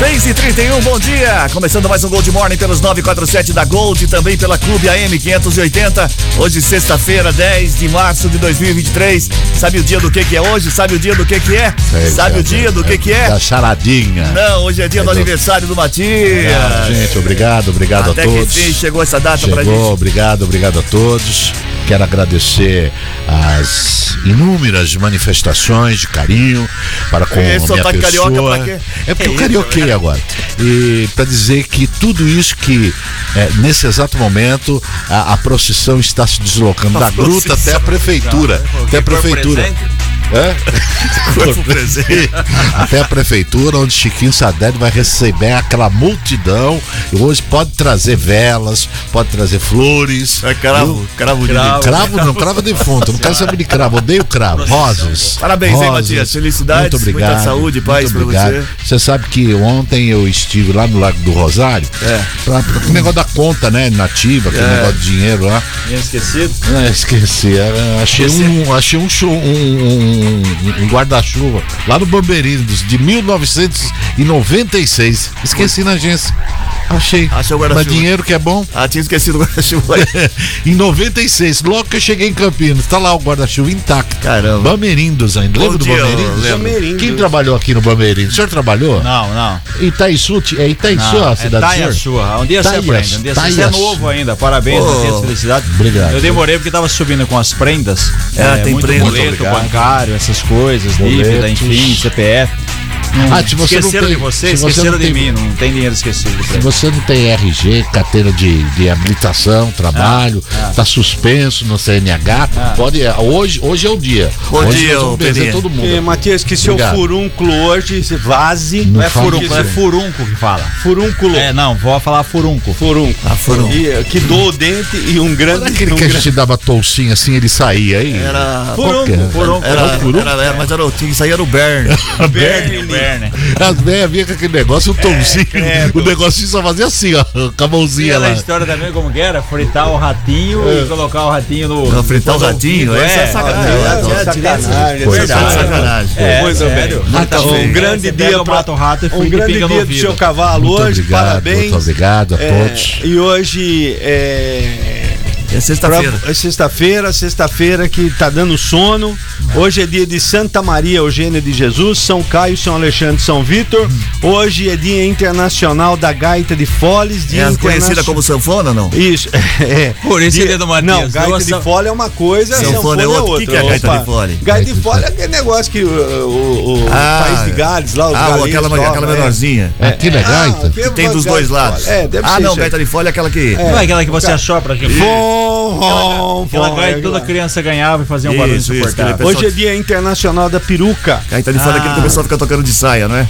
6 e 31 bom dia! Começando mais um Gold Morning pelos 947 da Gold e também pela Clube AM 580. Hoje, sexta-feira, 10 de março de 2023. Sabe o dia do que que é hoje? Sabe o dia do que que é? Sei, Sabe o dia do que que é? Da charadinha. Não, hoje é dia É do do- aniversário do Matias. Ah, gente, obrigado, obrigado Até a que todos. enfim chegou essa data pra Chegou, gente. obrigado, obrigado a todos. Quero agradecer as inúmeras manifestações de carinho para com Esse a minha sotaque pessoa. pra? É porque É eu isso, agora. E para dizer que tudo isso que é, nesse exato momento a, a procissão está se deslocando da gruta até a prefeitura, até a prefeitura. É? Corpo presente. Até a prefeitura, onde Chiquinho Saded vai receber aquela multidão. E hoje pode trazer velas, pode trazer flores. É cravo, cravo de Cravo, cravo não, cravo defunto. Não quero saber de cravo, odeio cravo. Rosas. Parabéns, hein, rosas. Matias? Felicidades, Muito obrigado. muita saúde paz muito pra obrigado. você. Você sabe que ontem eu estive lá no Lago do Rosário. É. Pra, pra, o negócio da conta, né? Nativa, aquele É. negócio de dinheiro lá. esquecido? É, esqueci. é, achei um, achei um, show- um, um- um guarda-chuva lá no Bamberinos de 1996. Esqueci na agência. Achei. Achou o Mas guarda-chuva. dinheiro que é bom. Ah, tinha esquecido o guarda-chuva aí. em 96, logo que eu cheguei em Campinas, tá lá o guarda-chuva intacto. Caramba. Bamerindos ainda. Lembra do Bamerindos? lembro. Bamerindos. Quem trabalhou aqui no Bamerindos? O senhor trabalhou? Não, não. Itaiçu, é Itaiçu não a cidade do é senhor? sua. Um dia você aprende. Um dia você, você é novo ainda. Parabéns. Matias, felicidade. Obrigado. Eu demorei porque tava subindo com as prendas. É, tem muito prenda. boleto Muito bancário, essas coisas, Boletos. dívida, enfim, CPF. Ah, se você não esqueceram tem- de você, se você esqueceram não de tem- mim. Não tem dinheiro esquecido. Se você não tem RG, carteira de, de habilitação, trabalho, Ah, tá suspenso no CNH, pode. Hoje, hoje é o dia. Bom hoje dia, nós vamos todo mundo. É, E, Matias, que seu Obrigado. furúnculo hoje, se vaze. Não Não é furúnculo, é furunco que fala. Furúnculo. É, não, vou falar furunco. Furúnculo. Ah, furúnculo. E, eh, que doa o dente e um grande. Olha aquele um que a grande- gente dava toucinha assim, ele saía aí. Era. É? Furunco. Era, Era era, era, mas era o que sair era o Bern. Bernie, Bernie. As velhas vinham com aquele negócio, o toucinho. o negocinho só fazia assim, ó, com a mãozinha aquela lá. história também como que era? Fritar o ratinho e colocar o ratinho no. Não, fritar o ratinho, ouvido, essa é sacanagem. é, Não, é, sacanagem, Coisa sacanagem. É, Coisa. Rata Um grande dia mata o rato e Um grande dia do seu cavalo hoje, parabéns. muito obrigado a É, todos. e hoje é. É pra- sexta-feira. é sexta-feira, sexta-feira que tá dando sono. Hoje é dia de Santa Maria Eugênia de Jesus, São Caio, São Alexandre, São Vitor. Hoje é dia internacional da gaita de foles, dia É conhecida como sanfona, não? Isso, é. Por isso Dia- é do Matias. Não, gaita Nossa. de fole é uma coisa, Sanfona sanfona é é outra. O que que é gaita Opa. de fole? Gaita de fole é aquele negócio que o, o, o Ah, país de Gales lá, os Ah, galinhos aquela, tocam, aquela é. menorzinha. Aqui na gaita. que Que tem dos gaita dois lados. fole. É, deve ah, ser não, gaita de folha é aquela que. Não é aquela que você assopra aqui. Bom, bom, Gaita é que toda criança ganhava e fazia um barulho Isso, isso, insuportável. Hoje é dia internacional da peruca. De folha é aquele que o pessoal fica tocando de saia, não é?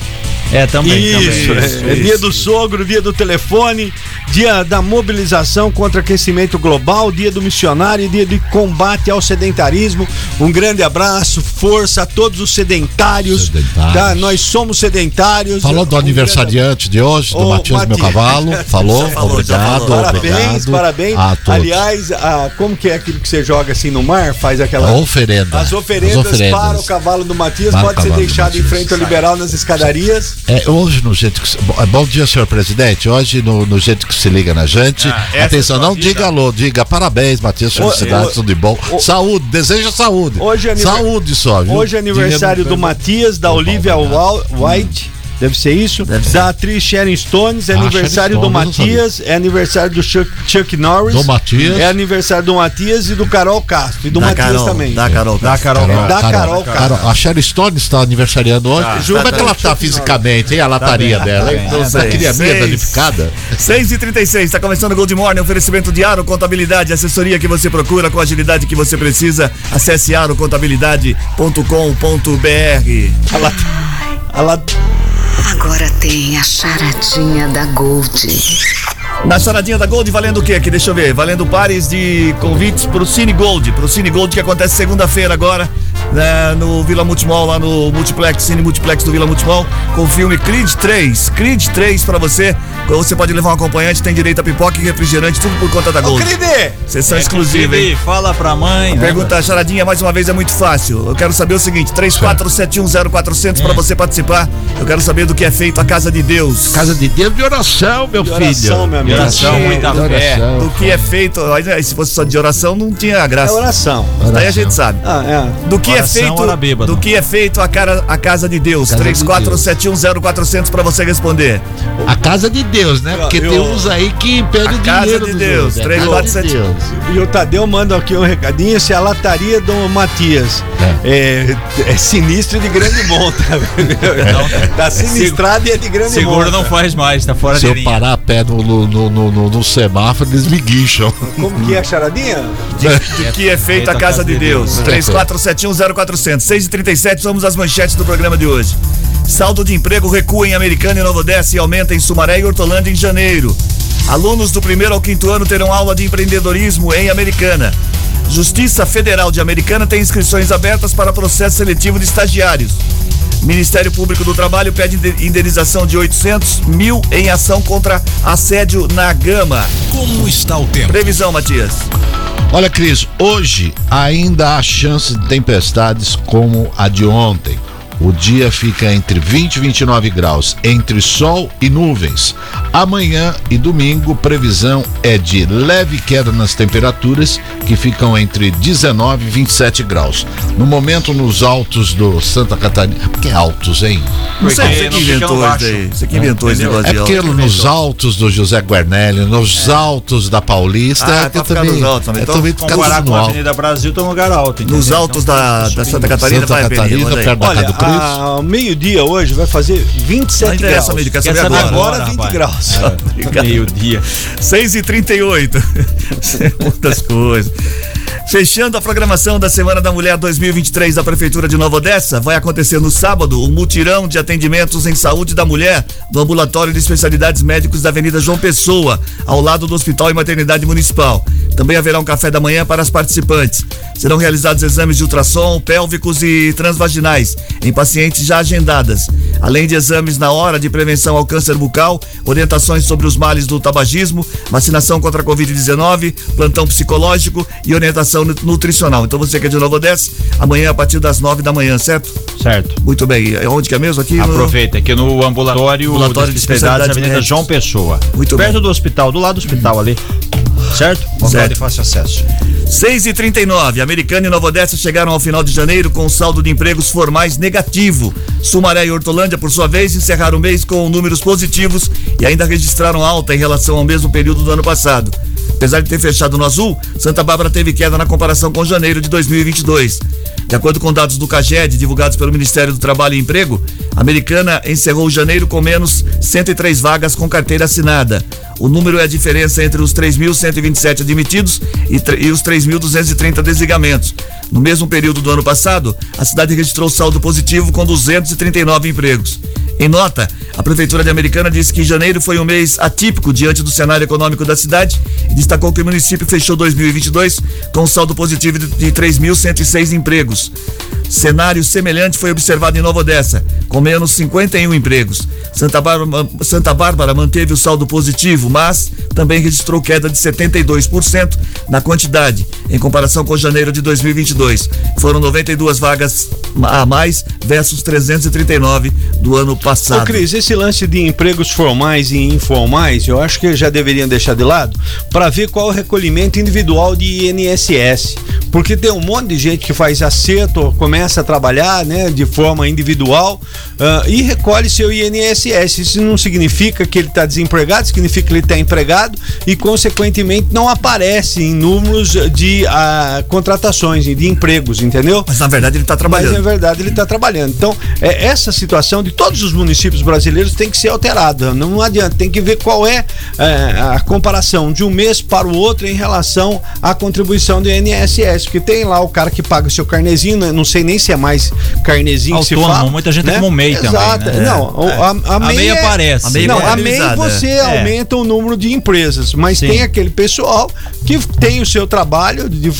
É, também. Isso, também. é, é dia do sogro, dia do telefone, dia da mobilização contra aquecimento global, dia do missionário, dia de combate ao sedentarismo. Um grande abraço, força a todos os sedentários. Sedentários. Tá? Nós somos sedentários. Falou do Um aniversariante de hoje, do Matias Meu. Cavalo. Falou, falou, obrigado, falou. Parabéns, obrigado. parabéns. A todos. Aliás, a- como que é aquilo que você joga assim no mar? Faz aquela. A oferenda. As oferendas, As oferendas. para o cavalo do Matias Para pode ser deixado em frente ao liberal nas escadarias. É, hoje, no jeito que. Bom, bom dia, senhor presidente. Hoje, no, no jeito que se liga na gente. Ah, atenção, não vida. diga alô, diga parabéns, Matias. Felicidades, tudo de bom. ô, saúde, deseja saúde. Hoje é Saúde só, viu? Hoje é aniversário Dinheiro- do Matias, da Olivia White. Deve ser isso. Deve ser. Da atriz Sharon Stones, é Ah, aniversário do Stones, Matias, é aniversário do Chuck, Chuck Norris. Do Matias. É aniversário do Matias e do Carol Castro. E do da Matias Carol, também. Da Carol. Da Carol. Carol, Da Carol, Carol, Carol, a Sharon Stone está aniversariando hoje. Tá. Como é que ela tá fisicamente, hein? A lataria bem, dela, tá bem. Sei. sei. Queria danificada. 6 e 36 está começando o Gold Morning, oferecimento de Aro Contabilidade, assessoria que você procura com a agilidade que você precisa. Acesse arocontabilidade.com.br. A lat- a lat- Agora tem a charadinha da Gold. Na charadinha da Gold, valendo o quê aqui? Deixa eu ver. Valendo pares de convites pro Cine Gold. Pro Cine Gold que acontece segunda-feira agora. né, no Vila Multimol, lá no Multiplex, Cine Multiplex do Vila Multimol, com o filme Creed 3. Creed 3 pra você. Você pode levar um acompanhante, tem direito a pipoca e refrigerante, tudo por conta da Ô, Gold. Cride! Sessão É exclusiva, hein? Felipe, Fala pra mãe. né? Pergunta a charadinha mais uma vez é muito fácil. Eu quero saber o seguinte: 34710400 para você participar. Eu quero saber do que é feito a casa de Deus. Casa de Deus de oração, meu De filho. oração, meu amigo. De oração, muita De fé. oração. Do que é feito. aí, Se fosse só de oração, não tinha É graça. oração. Daí a gente sabe. Ah, é. Do que Oração, é feito, do que é feito a, cara, a casa de Deus. Casa de 34710400 para você responder. A casa de Deus, né? Porque Eu- tem uns aí que pede A o casa dinheiro de Deus, outros. É três, a quatro, casa de sete. Deus. E o Tadeu manda aqui um recadinho, se a lataria do Matias é, é sinistro e de grande monta. tá sinistrado e é de grande Seguro monta. não faz mais, tá fora Se de eu linha. parar a pé no, no, no, no, no- no semáforo, eles me guincham. Como que é a charadinha? Do que é feito a casa de Deus. 34710400. 6 e 37 somos as manchetes do programa de hoje. Saldo de emprego recua em Americana e Novo Odessa e aumenta em Sumaré e Hortolândia em janeiro. Alunos do primeiro ao quinto ano terão aula de empreendedorismo em Americana. Justiça Federal de Americana tem inscrições abertas para processo seletivo de estagiários. Ministério Público do Trabalho pede inde- indenização de 800 mil em ação contra assédio na Gama. Como está o tempo? Previsão, Matias. Olha, Cris, hoje ainda há chance de tempestades como a de ontem. O dia fica entre 20 e 29 graus, entre sol e nuvens. Amanhã e domingo, previsão é de leve queda nas temperaturas, que ficam entre 19 e 27 graus. No momento, nos altos do Santa Catarina. Porque é altos, hein? Não sei, Porque você que inventou isso daí. Você que inventou esse negócio É de porque alto. nos altos do José Guarnelli, nos altos da Paulista, Ah, é que ficar também, nos altos também. é Então, também Comparar com no a alto. Avenida Brasil, tem um lugar alto. entendeu? Nos altos da, da Santa Catarina Santa vai Catarina, perto da Olha, casa do Cris. a- ao meio-dia hoje vai fazer 27 Não graus. amigo, quer Quer saber saber agora. Agora, Agora, 20 rapaz. graus. Meio-dia. 6 e 38 Muitas coisas. Fechando a programação da Semana da Mulher 2023 da Prefeitura de Nova Odessa, vai acontecer no sábado o mutirão de atendimentos em saúde da mulher do Ambulatório de Especialidades Médicos da Avenida João Pessoa, ao lado do Hospital e Maternidade Municipal. Também haverá um café da manhã para as participantes. Serão realizados exames de ultrassom, pélvicos e transvaginais em pacientes já agendadas, além de exames na hora de prevenção ao câncer bucal, orientações sobre os males do tabagismo, vacinação contra a Covid-19, plantão psicológico e orientação nu- nutricional. Então você que é de Novo Odessa, amanhã a partir das nove da manhã, certo? Certo. Muito bem. Onde que é mesmo? Aqui. Aproveita, aqui no ambulatório, Ambulatório de de especialidades especialidades Avenida. João Pessoa. Muito Perto bem. do hospital, do lado do hospital ali. Certo? Local Certo. de fácil acesso. 6 e 39 Americana e Nova Odessa chegaram ao final de janeiro com um saldo de empregos formais negativo. Sumaré e Hortolândia, por sua vez, encerraram o mês com números positivos e ainda registraram alta em relação ao mesmo período do ano passado. Apesar de ter fechado no azul, Santa Bárbara teve queda na comparação com janeiro de 2022. De acordo com dados do CAGED, divulgados pelo Ministério do Trabalho e Emprego, a Americana encerrou janeiro com menos 103 vagas com carteira assinada. O número é a diferença entre os 3.127 admitidos e, e os 3.230 desligamentos. No mesmo período do ano passado, a cidade registrou saldo positivo com 239 empregos. Em nota, a Prefeitura de Americana disse que janeiro foi um mês atípico diante do cenário econômico da cidade e destacou que o município fechou 2022 com saldo positivo de de 3.106 empregos. Cenário semelhante foi observado em Nova Odessa, com menos 51 empregos. Santa Bárbara, Santa Bárbara manteve o saldo positivo, mas também registrou queda de 72% na quantidade, em comparação com janeiro de 2022. Foram 92 vagas a mais versus 339 do ano Ô, passado. Cris, esse lance de empregos formais e informais, eu acho que já deveriam deixar de lado para ver qual o recolhimento individual de INSS. Porque tem um monte de gente que faz acerto, começa a trabalhar né, de forma individual ah, e recolhe seu INSS. Isso não significa que ele está desempregado, significa que ele está empregado e, consequentemente, não aparece em números de ah, contratações e de empregos, entendeu? Mas na verdade ele está Mas trabalhando. na verdade ele está trabalhando. Então, é, essa situação de todos os municípios brasileiros tem que ser alterada. Não adianta, tem que ver qual é, é, a comparação de um mês para o outro em relação à contribuição do INSS. Porque tem lá o cara que paga o seu carnezinho, né? não sei nem se é mais carnezinho que se Autônomo, fala. muita gente tem como MEI também, Exato. né? Não, o- a, a, A MEI MEI é- aparece. A MEI não, é a MEI você é. aumenta o número de empresas, mas Sim. tem aquele pessoal que tem o seu trabalho, de, uh,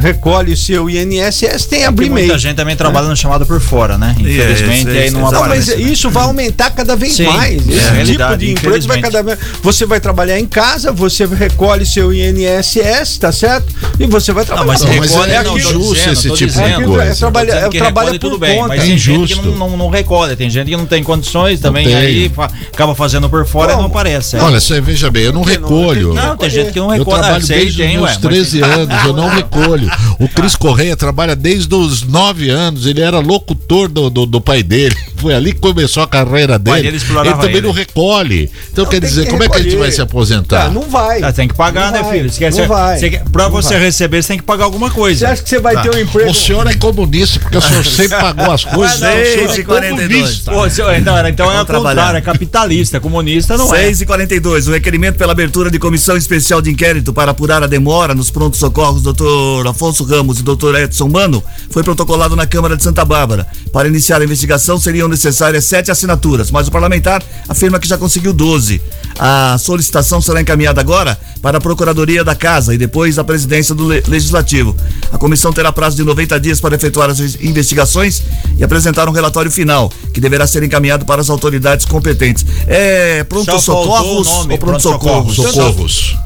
recolhe o seu INSS, tem abrir Muita e-mail. gente também trabalha no chamado por fora, né? Infelizmente, Isso, aí isso, não Não, exatamente. mas isso vai aumentar cada vez Sim, mais. é Esse tipo realidade, de emprego vai cada vez. Você vai trabalhar em casa, você recolhe seu INSS, tá certo? E você vai trabalhar. mas Não, mas recolhe, é não, injusto dizendo, esse tipo de dizendo. É, coisa. é trabalha- é trabalha por tudo bem, conta. mas É tem gente que injusto. não, não, não recolhe, tem gente que não tem condições também, tem. aí fa- acaba fazendo por fora e não aparece. é. Olha, você veja bem, eu não não- recolho. Não, tem gente que não Eu recolhe. Desde tem, os ué, meus mas 13 tem- anos, eu não recolho. O Cris Correia trabalha desde os 9 anos, ele era locutor do, do, do pai dele. Foi ali que começou a carreira dele. Ele também ele. não recolhe. Então, Não, quer dizer, que como é que a gente recolher. vai se aposentar? Ah, não vai. Ah, tem que pagar, Não né, vai, filho? Você quer, não você- vai, você quer- pra não você vai. receber, você tem que pagar alguma Você coisa. acha que você vai ter um emprego? O senhor é comunista, porque o senhor sempre pagou as coisas. não, o senhor seis e é 42. comunista. Pô, se- então, então é o trabalhar. contrário, é capitalista, comunista não é. 6 e 42 o requerimento pela abertura de comissão especial de inquérito para apurar a demora nos prontos-socorros Dr. Afonso Ramos e Dr. Edson Mano foi protocolado na Câmara de Santa Bárbara. Para iniciar a investigação seriam necessárias sete assinaturas, mas o parlamentar afirma que já conseguiu 12. A solicitação será encaminhada agora para a Procuradoria da Casa e depois à presidência do Le- Legislativo. A comissão terá prazo de 90 dias para efetuar as investigações e apresentar um relatório final, que deverá ser encaminhado para as autoridades competentes. É pronto-socorros ou pronto-socorros? Socorros. Socorros.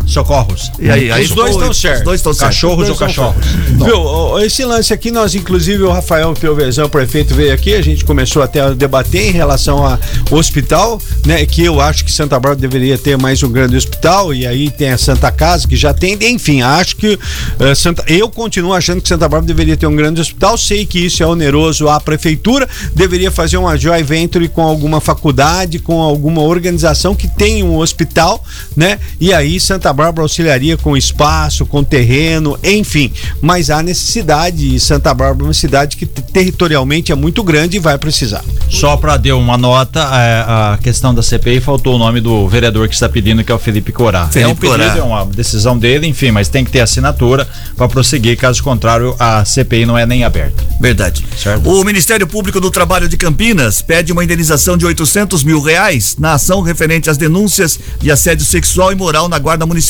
E aí, aí Os dois estão certos. Os dois estão certos. Cachorros ou cachorros? Viu, esse lance aqui, nós, inclusive, o Rafael Piovesan, o prefeito, veio aqui, a gente começou até a debater em relação ao hospital, né? Que eu acho que Santa Bárbara deveria ter mais um grande hospital, e aí tem a Santa Casa, que já tem, enfim, acho que eh, Santa, eu continuo achando que Santa Bárbara deveria ter um grande hospital, sei que isso é oneroso à prefeitura, deveria fazer uma joint venture com alguma faculdade, com alguma organização que tenha um hospital, né? E aí Santa Bárbara auxiliaria com espaço, com terreno, enfim. Mas há necessidade e Santa Bárbara é uma cidade que te- territorialmente é muito grande e vai precisar. Só para dar uma nota, é, a questão da CPI faltou o nome do vereador que está pedindo, que é o Felipe Corá. Felipe é um pedido, Corá. é uma decisão dele, enfim, mas tem que ter assinatura para prosseguir, caso contrário, a CPI não é nem aberta. Verdade. Certo. O Ministério Público do Trabalho de Campinas pede uma indenização de 800 mil reais na ação referente às denúncias de assédio sexual e moral na Guarda Municipal,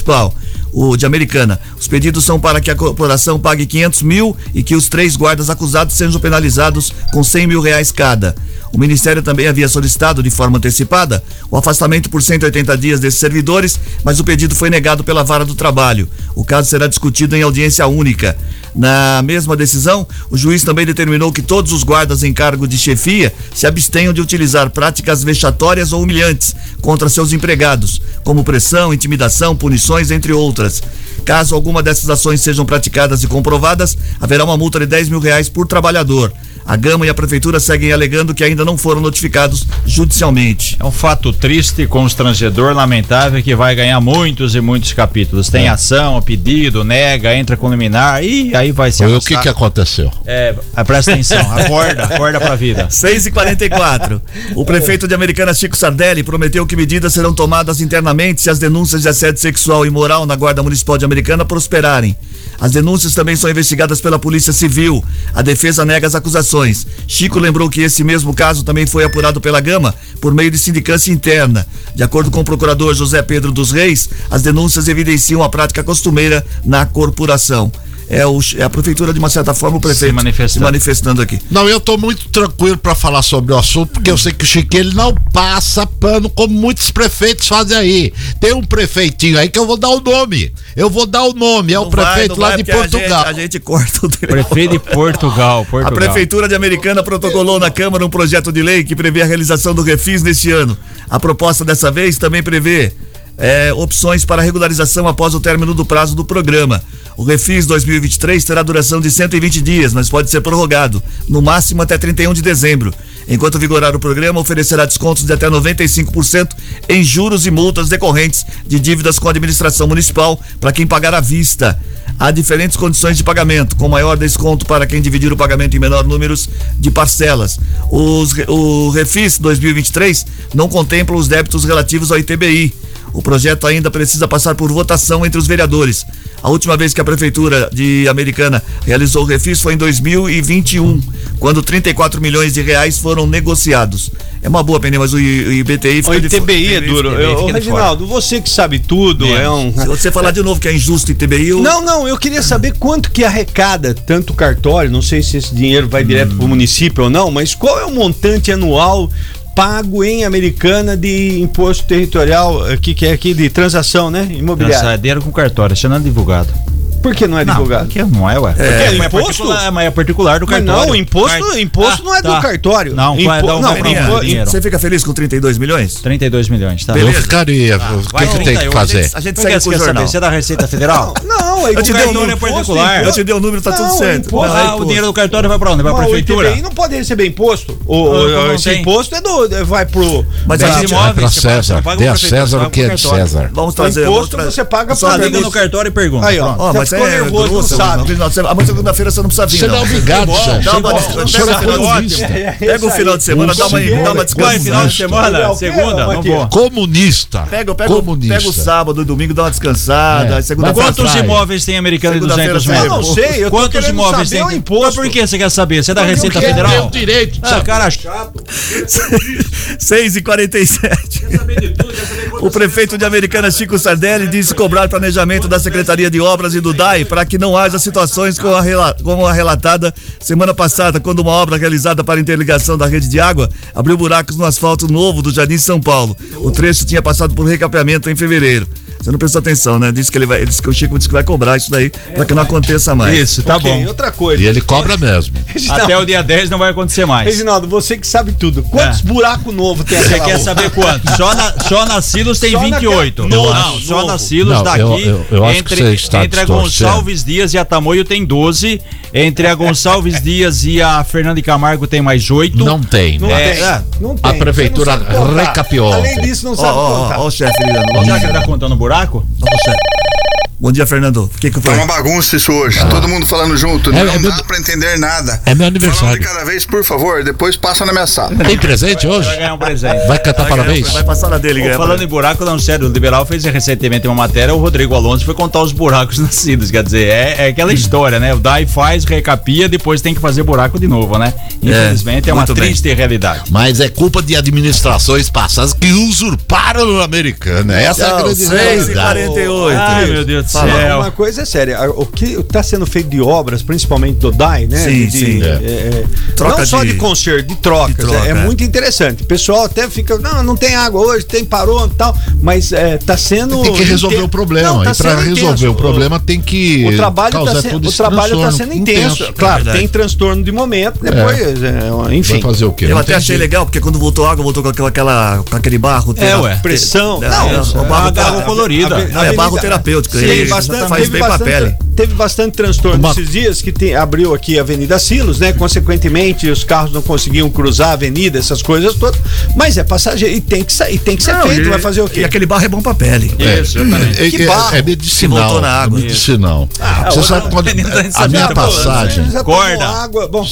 o de Americana. Os pedidos são para que a corporação pague 500 mil e que os três guardas acusados sejam penalizados com 100 mil reais cada. O Ministério também havia solicitado de forma antecipada o afastamento por 180 dias desses servidores, mas o pedido foi negado pela Vara do Trabalho. O caso será discutido em audiência única. Na mesma decisão, o juiz também determinou que todos os guardas em cargo de chefia se abstenham de utilizar práticas vexatórias ou humilhantes contra seus empregados, como pressão, intimidação, punições, entre outras. Caso alguma dessas ações sejam praticadas e comprovadas, haverá uma multa de 10 mil reais por trabalhador. A Gama e a Prefeitura seguem alegando que ainda não foram notificados judicialmente. É um fato triste, constrangedor, lamentável, que vai ganhar muitos e muitos capítulos. Tem ação, pedido, nega, entra com liminar e aí vai se Foi o que, que aconteceu? É, presta atenção, acorda, acorda pra vida. 6 e 44 O prefeito de Americana, Chico Sardelli, prometeu que medidas serão tomadas internamente se as denúncias de assédio sexual e moral na Guarda Municipal de Americana prosperarem. As denúncias também são investigadas pela Polícia Civil. A defesa nega as acusações. Chico lembrou que esse mesmo caso também foi apurado pela Gama por meio de sindicância interna. De acordo com o procurador José Pedro dos Reis, as denúncias evidenciam a prática costumeira na corporação. É, o, é a prefeitura, de uma certa forma, o prefeito manifestando. se manifestando aqui. Não, eu tô muito tranquilo pra falar sobre o assunto, porque eu sei que o Chiquinho ele não passa pano como muitos prefeitos fazem aí. Tem um prefeitinho aí que eu vou dar o nome. Eu vou dar o nome, é o Não vai, prefeito não lá vai, de porque a Portugal. gente- A gente, corta o telefone. Prefeito de Portugal, A Portugal. Prefeitura de Americana protocolou na Câmara um projeto de lei que prevê a realização do refis neste ano. A proposta dessa vez também prevê é, opções para regularização após o término do prazo do programa. O refis 2023 terá duração de 120 dias, mas pode ser prorrogado, no máximo até 31 de dezembro. Enquanto vigorar o programa, oferecerá descontos de até 95% em juros e multas decorrentes de dívidas com a administração municipal para quem pagar à vista. Há diferentes condições de pagamento, com maior desconto para quem dividir o pagamento em menor números de parcelas. Os o Refis 2023 não contempla os débitos relativos ao ITBI. O projeto ainda precisa passar por votação entre os vereadores. A última vez que a prefeitura de Americana realizou o refis foi em 2021, quando 34 milhões de reais foram negociados. É uma boa, Peninha, mas o, IBTI fica O ITBI é duro. Eu, Reginaldo, você que sabe tudo, é um. fora. Se você falar de novo que é injusto o ITBI, eu... Não, não, eu queria saber quanto que arrecada tanto cartório, não sei se esse dinheiro vai direto para o município ou não, mas qual é o montante anual pago em Americana de imposto territorial, aqui que é aqui de transação, né, imobiliária? Transadeiro com cartório, isso não é divulgado. Por que não é divulgado? Porque não é, ué. É, Porque imposto? particular, mas é particular do Mas cartório. não, imposto, Car- imposto Ah, não é do tá. cartório. Não, Impo- vai dar um não, o impo- dinheiro? você fica feliz com 32 milhões? 32 milhões, tá? Eu Beleza. ficaria. o vai, que, que tem que 38, fazer? A gente segue você com o quer saber? jornal. Você é da Receita Federal? Não, aí Eu te o dei o número é particular. Eu te dei o número, tá tudo Não, certo. imposto. Não, é Ah, o imposto. dinheiro do cartório vai pra onde? Vai pra Não, o prefeitura? Não pode receber imposto. O, Ah, o- não esse tem. imposto é do, vai pro. Mas Mas a gente- imóveis, Vai pra César. Dê a prefeito, César você o que é de pro cartório. César. Vamos O trazer imposto outra- você paga Só pra liga no cartório e pergunta. Aí, ó. Ficou é nervoso, grosso, não sabe. Amanhã segunda-feira você não precisa vir. Você não é obrigado, Sérgio. Dá uma- Você pega é o final de- comunista. Pega o final de semana, dá uma, dá uma Vai, descansada. final de semana? Gabriel, Segunda? Não vou. Comunista. Pega, Comunista. pega o sábado e domingo, dá uma descansada. É. aí Segunda-feira. Quantos imóveis tem americano Segunda-feira 200 sai. Eu não sei, eu Quantos imóveis tem? imposto. Mas por que você quer saber? Você é da eu Receita Federal? Meu direito, Ah, cara chato. 6 e 47 O prefeito de Americana, Chico Sardelli, disse cobrar planejamento da Secretaria de Obras e do DAI para que não haja situações como a, como a relatada semana passada, quando uma obra realizada para interligação da rede de água abriu buracos no asfalto novo do Jardim São Paulo. O trecho tinha passado por recapeamento em fevereiro. Você não prestou atenção, né? Disse que ele vai, ele disse que o Chico disse que vai cobrar isso daí para que não aconteça mais. Isso, tá Ok, bom. outra coisa. E ele cobra mesmo. Até o dia 10 não vai acontecer mais. Reginaldo, você que sabe tudo. Quantos É. buracos novos tem Você aquela quer saber quanto? Só na, só na Silos tem Só naquela- 28. Novo, não, só novo. na Silos Não, daqui. eu- eu- eu acho que entre você está entre a. Gonçalves Dias e a Tamoio tem 12. Entre a Gonçalves Dias e a Fernanda Camargo tem mais 8. Não tem, Não né? tem. É. Não tem. A prefeitura Você não recapeou Além disso, não sabe ó, contar. ó, ó o chefe Já que chefe. tá contando buraco? Chefe. Bom dia, Fernando. O que que Tá foi? uma bagunça isso hoje. Todo mundo falando junto. É, não é meu- dá pra entender nada. É meu Falando de aniversário. cada vez, por favor, depois passa na minha sala. Tem presente hoje? Vai ganhar um presente. Vai cantar parabéns? Vai passar na dele, ganhar. Falando em buraco, não, sério, o Liberal fez recentemente uma matéria, o Rodrigo Alonso foi contar os buracos nascidos, quer dizer, é, é aquela história, né? O DAI faz, recapia, depois tem que fazer buraco de novo, né? Infelizmente é, uma muito bem. triste realidade. Mas é culpa de administrações passadas que usurparam o americano. Essa é a grande 6 realidade. 48 Ai, meu Deus do Fala. céu. Uma coisa é séria, a- o que está sendo feito de obras, principalmente do DAI, né? Sim, de, sim. de- É. é, é, Troca não só de- de conserto, de trocas. de troca, é, é é. muito interessante. O pessoal até fica, não, não tem água hoje, tem parou e tal, mas é, tá sendo. Tem que resolver inten- o problema. Não, tá e pra sendo resolver intenso. o problema tem que O trabalho está todo o trabalho tá sendo intenso. Claro, verdade. tem transtorno de momento, depois, é, enfim. Vai fazer o quê? Eu Não até achei jeito. legal, porque quando voltou água, voltou com aquela, aquela- com aquele barro. É, ué. Pressão. Não, Não, é, isso o é barro colorida. Não, é barro terapêutico. Sim, ele bastante, faz teve bem pra bastante, pele. Teve bastante transtorno Uma- nesses dias que tem- abriu aqui a Avenida Silos, né? Consequentemente, os carros não conseguiam cruzar a avenida, essas coisas todas. Mas é passageiro e tem que sair, tem que ser Não, feito. e- vai fazer o E quê? aquele barro é bom pra pele. Isso, exatamente. É, Que é- barro. é medicinal. Que voltou na água. É medicinal. Você sabe quando. tá A minha passagem. Já tomou Corda. água. Bom,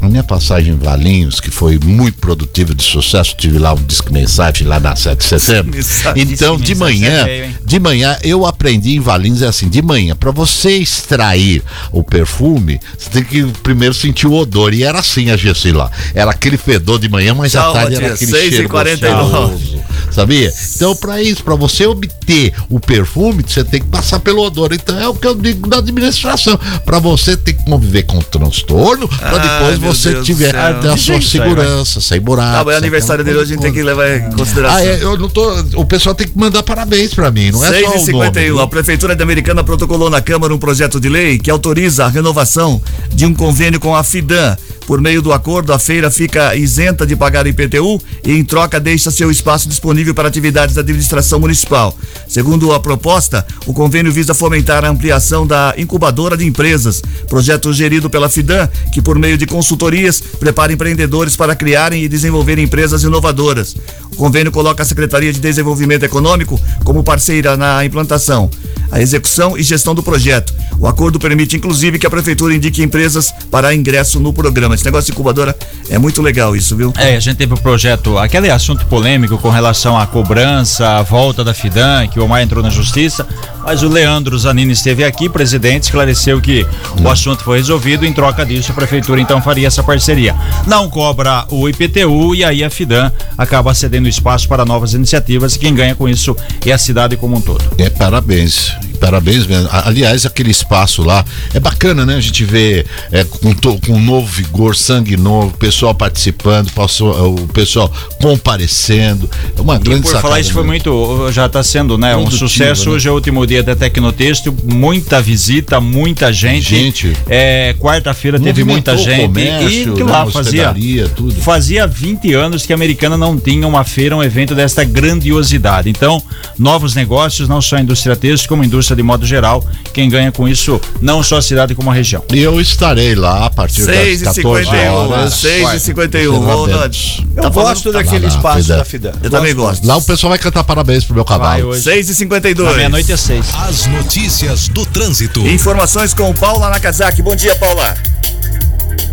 A minha passagem em Valinhos, que foi muito produtiva de sucesso, tive lá um disque mensagem lá na 7 de setembro. Então, de manhã, é de manhã eu aprendi em Valinhos é assim, de manhã, para você extrair o perfume, você tem que primeiro sentir o odor. E era assim a Gessi lá. Era aquele fedor de manhã, mas Tchau, à tarde era aquele 6 e cheiro 49. gostoso. Sabia? Então, para isso, para você obter o perfume, você tem que passar pelo odor. Então, é o que eu digo da administração. Para você ter que conviver com o transtorno, para depois você Deus tiver a, a sua segurança, sem buraco. Tá, mas é aniversário dele hoje, a gente tem que levar em consideração. Ah, é, eu não tô. O pessoal tem que mandar parabéns pra mim, não é 6 só o 51 nome. a Prefeitura de Americana protocolou na Câmara um projeto de lei que autoriza a renovação de um convênio com a FIDAN. Por meio do acordo, a feira fica isenta de pagar IPTU e, em troca, deixa seu espaço disponível para atividades da administração municipal. Segundo a proposta, o convênio visa fomentar a ampliação da incubadora de empresas, projeto gerido pela FIDAN, que, por meio de consultorias, prepara empreendedores para criarem e desenvolverem empresas inovadoras. O convênio coloca a Secretaria de Desenvolvimento Econômico como parceira na implantação, a execução e gestão do projeto. O acordo permite, inclusive, que a Prefeitura indique empresas para ingresso no programa. Esse negócio de incubadora é muito legal, isso, viu? É, a gente teve o projeto, aquele assunto polêmico com relação à cobrança, a volta da FIDAN, que o Omar entrou na justiça. Mas o Leandro Zanini esteve aqui, presidente, esclareceu que o assunto foi resolvido. Em troca disso, a prefeitura então faria essa parceria. Não cobra o IPTU e aí a Fidan acaba cedendo espaço para novas iniciativas. E quem ganha com isso é a cidade como um todo. É, parabéns. Parabéns mesmo. Aliás, aquele espaço lá é bacana, né? A gente vê é, com, to- com novo vigor, sangue novo, pessoal participando, passou- o pessoal comparecendo. É uma grande Por falar sacada, isso foi muito, já está sendo, né, um sucesso. né? Hoje é o último dia da Tecnotexto, muita visita, muita gente. Gente. É, quarta-feira teve muita gente comércio, e que né, lá fazia tudo. fazia 20 anos que a Americana não tinha uma feira, um evento desta grandiosidade. Então, novos negócios, não só a indústria têxtil, como a indústria de modo geral. Quem ganha com isso, não só a cidade como a região. E eu estarei lá a partir 6 das e 14 51, horas. 6 e 51. Vai. Ô, Vai. Nod, Eu tá falando- gosto daquele lá, espaço da Fidan. Eu também gosto. Lá o pessoal vai cantar parabéns pro meu cavalo. hoje. 6 e 52. Na meia-noite é seis. As notícias do trânsito. Informações com Paula Nakazaki. Bom dia, Paula.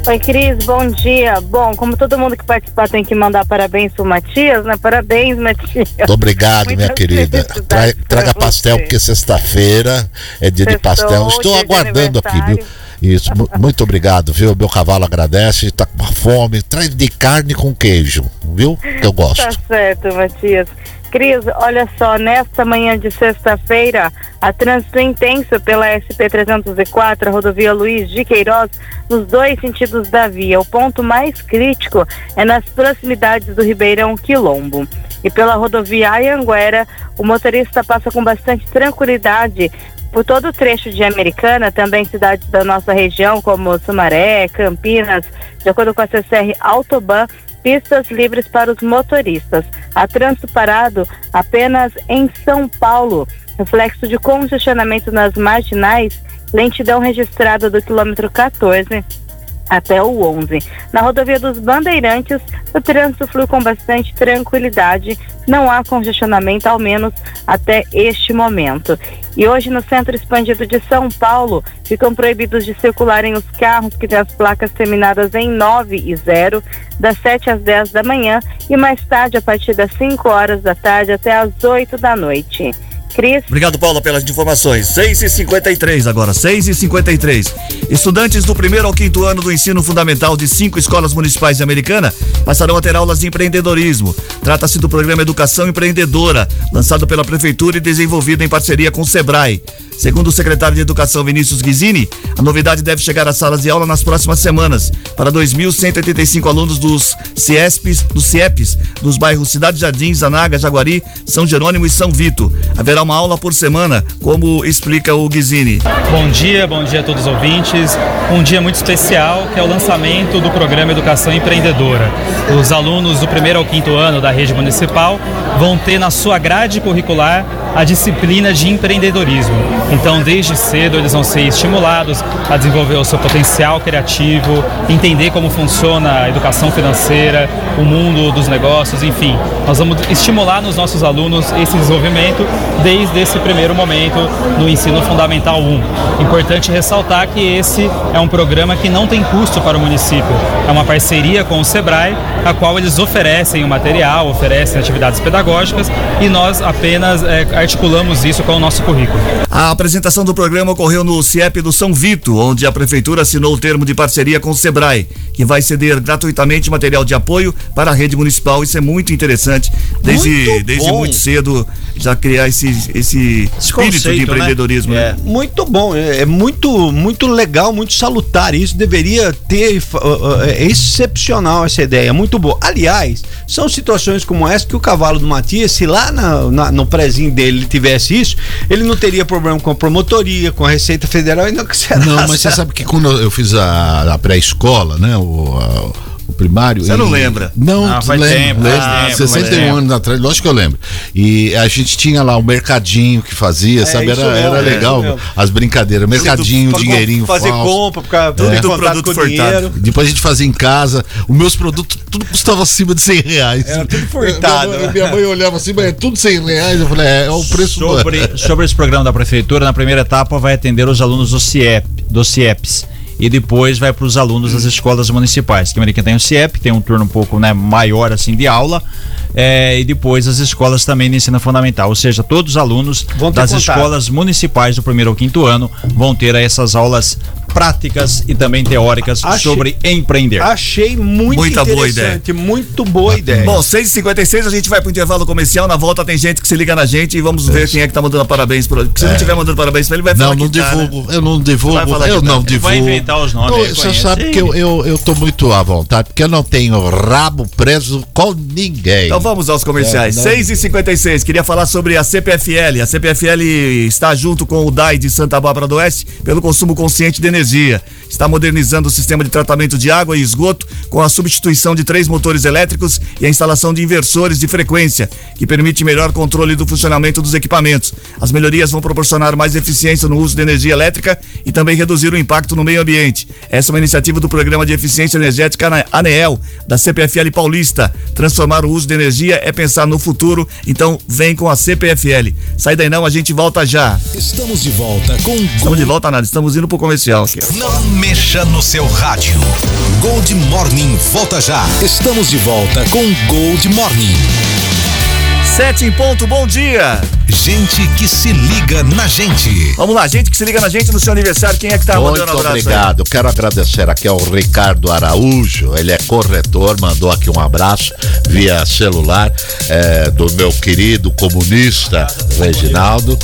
Oi, Cris, bom dia. Bom, como todo mundo que participar tem que mandar parabéns pro Matias, né? Parabéns, Matias. Muito obrigado, minha querida. felicidades Tra- pra traga pastel, porque sexta-feira é dia de Sextou, pastel. Estou dia de aguardando aqui, viu? Isso, mu- muito obrigado, viu? Meu cavalo agradece, tá com uma fome. Traz de carne com queijo, viu? Que eu gosto. Tá certo, Matias. Cris, olha só, nesta manhã de sexta-feira, a trânsito intenso pela SP-304, a rodovia Luiz de Queiroz, nos dois sentidos da via. O ponto mais crítico é nas proximidades do Ribeirão Quilombo. E pela rodovia Ayanguera, o motorista passa com bastante tranquilidade por todo o trecho de Americana, também cidades da nossa região, como Sumaré, Campinas, de acordo com a CCR Autoban, pistas livres para os motoristas. Há trânsito parado apenas em São Paulo, reflexo de congestionamento nas marginais, lentidão registrada do quilômetro 14 até o 11. Na rodovia dos Bandeirantes, o trânsito flui com bastante tranquilidade, não há congestionamento, ao menos até este momento. E hoje, no centro expandido de São Paulo, ficam proibidos de circularem os carros que têm as placas terminadas em 9 e 0, das 7 às 10 da manhã e mais tarde, a partir das 5 horas da tarde até às 8 da noite. Cris? Obrigado, Paula, pelas informações. 6 e 53 agora, 6 e 53 Estudantes do primeiro ao quinto ano do ensino fundamental de cinco escolas municipais de Americana passarão a ter aulas de empreendedorismo. Trata-se do programa Educação Empreendedora, lançado pela Prefeitura e desenvolvido em parceria com o Sebrae. Segundo o secretário de Educação Vinícius Guizini, a novidade deve chegar às salas de aula nas próximas semanas para 2.185 alunos dos CIESPs, dos CIEPs, dos bairros Cidade Jardim, Zanaga, Jaguari, São Jerônimo e São Vito. Haverá uma aula por semana, como explica o Guizini. Bom dia, bom dia a todos os ouvintes. Um dia muito especial que é o lançamento do programa Educação Empreendedora. Os alunos do primeiro ao quinto ano da rede municipal vão ter na sua grade curricular a disciplina de empreendedorismo. Então, desde cedo, eles vão ser estimulados a desenvolver o seu potencial criativo, entender como funciona a educação financeira, o mundo dos negócios, enfim. Nós vamos estimular nos nossos alunos esse desenvolvimento desde esse primeiro momento no ensino fundamental 1. Importante ressaltar que esse é um programa que não tem custo para o município. É uma parceria com o Sebrae, a qual eles oferecem o material, oferecem atividades pedagógicas e nós apenas eh, articulamos isso com o nosso currículo. A apresentação do programa ocorreu no CIEP do São Vito, onde a prefeitura assinou o termo de parceria com o Sebrae, que vai ceder gratuitamente material de apoio para a rede municipal. Isso é muito interessante, desde Muito desde muito cedo já criar esse, esse espírito de conceito, né? empreendedorismo. né? É. Muito bom, é, é muito, muito legal, muito salutar. Isso deveria ter uh, uh, é excepcional essa ideia, muito boa. Aliás, são situações como essa que o cavalo do Matias, se lá na- na- no prezinho dele ele tivesse isso, ele não teria problema com a promotoria, com a Receita Federal e não que será. Não, mas você sabe que quando eu fiz a, a pré-escola, né? O, a- primário. Você não lembra? Não, Ah, faz lembro, tempo, lembro. tempo, 61 faz tempo. anos atrás, lógico que eu lembro. E a gente tinha lá o mercadinho que fazia, sabe? isso Era, mesmo, era é, legal. as brincadeiras, mercadinho, com- dinheirinho Fazer falso. compra, ficar Tudo é. do contato produto furtado. Depois a gente fazia em casa. Os meus produtos, tudo custava acima de 100 reais. Era tudo furtado, Minha, né? mãe- minha mãe olhava assim, mas é tudo 100 reais. Eu falei, é, é o preço do- Sobre, sobre esse programa da prefeitura, na primeira etapa vai atender os alunos do CIEP, dos CIEPs. E depois vai para os alunos das escolas municipais. Que Americana tem o CIEP, tem um turno um pouco né, maior assim de aula, é, e depois as escolas também de ensino fundamental. Ou seja, todos os alunos das contato. escolas municipais do primeiro ao quinto ano vão ter essas aulas práticas e também teóricas Achei- sobre empreender. Achei muito Muita boa interessante, muito boa ideia. Bom, 6h56 a gente vai pro intervalo comercial. Na volta tem gente que se liga na gente e vamos ver quem é que tá mandando parabéns. Pro... Se não É. tiver mandando parabéns pra ele, vai Não, falar não que tá, né? divulgo, eu não Vai divulgo, eu tá. não Vai divulgo. inventar os nomes, Não, Você sabe que eu, eu, eu tô muito à vontade, porque eu não tenho rabo preso com ninguém. Então vamos aos comerciais. É, não- 6 e 56 queria falar sobre a CPFL. A CPFL está junto com o DAI de Santa Bárbara do Oeste pelo consumo consciente de energia. Está modernizando o sistema de tratamento de água e esgoto com a substituição de três motores elétricos e a instalação de inversores de frequência, que permite melhor controle do funcionamento dos equipamentos. As melhorias vão proporcionar mais eficiência no uso de energia elétrica e também reduzir o impacto no meio ambiente. Essa é uma iniciativa do Programa de Eficiência Energética ANE- ANEEL, da CPFL Paulista. Transformar o uso de energia é pensar no futuro, então vem com a CPFL. Sai daí não, a gente volta já. Estamos de volta com Estamos de volta nada, estamos indo pro comercial Não mexa no seu rádio. Gold Morning volta já. Estamos de volta com Gold Morning. Sete em ponto, bom dia. Gente que se liga na gente. Vamos lá, gente que se liga na gente no seu aniversário, quem é que tá Muito mandando abraço aí? obrigado. Quero agradecer aqui ao Ricardo Araújo. Ele é corretor, mandou aqui um abraço via celular é, do meu querido comunista Reginaldo.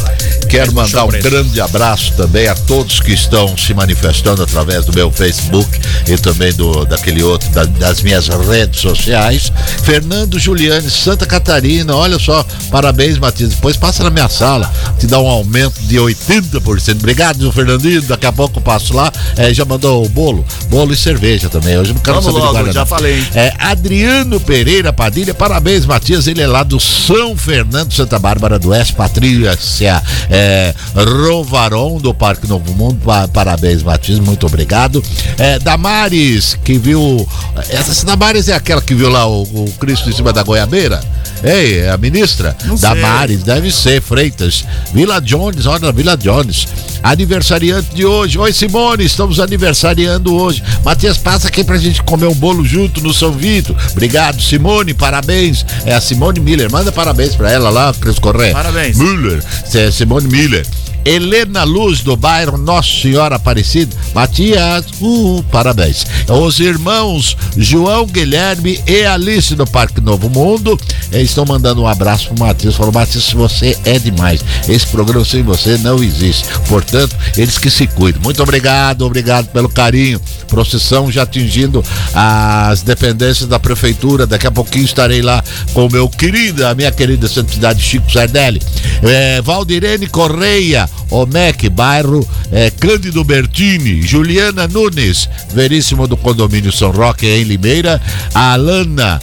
Quero mandar um grande abraço também a todos que estão se manifestando através do meu Facebook e também do daquele outro da- das minhas redes sociais. Fernando Juliane, Santa Catarina. Olha só, parabéns, Matias. Depois passa na minha sala, te dá um aumento de 80%. Obrigado, Fernandinho. Daqui a pouco eu passo lá. É, já mandou o bolo, bolo e cerveja também. Hoje eu não quero Vamos saber de logo, Guaraná. já falei. É, Adriano Pereira Padilha, parabéns, Matias. Ele é lá do São Fernando, Santa Bárbara do Oeste, Patrícia é, Rovaron, do Parque Novo Mundo. Pa- parabéns, Matias, muito obrigado. É, Damares, que viu. Essa Damares é aquela que viu lá o, o Cristo em cima da goiabeira? Ei, é a ministra? Não sei. Damares, deve ser, Freitas. Vila Jones, olha, Vila Jones. Aniversariante de hoje. Oi, Simone, estamos aniversariando hoje. Matias, passa aqui pra gente comer um bolo junto no São Vito. Obrigado, Simone, parabéns. É a Simone Miller, manda parabéns pra ela lá, Cris Correia. Parabéns. Miller, é Simone Miller. Helena Luz, do bairro Nossa Senhora Aparecida. Matias, uh, parabéns. Os irmãos João Guilherme e Alice do Parque Novo Mundo eh, estão mandando um abraço pro Matias. Falou, Matias, você é demais. Esse programa sem você não existe. Portanto, eles que se cuidem. Muito obrigado, obrigado pelo carinho. Procissão já atingindo as dependências da prefeitura. Daqui a pouquinho estarei lá com o meu querido, a minha querida santidade Chico Sardelli. É, Valdirene Correia, Omec, bairro é, Cândido Bertini, Juliana Nunes, Veríssimo do condomínio São Roque em Limeira, Alana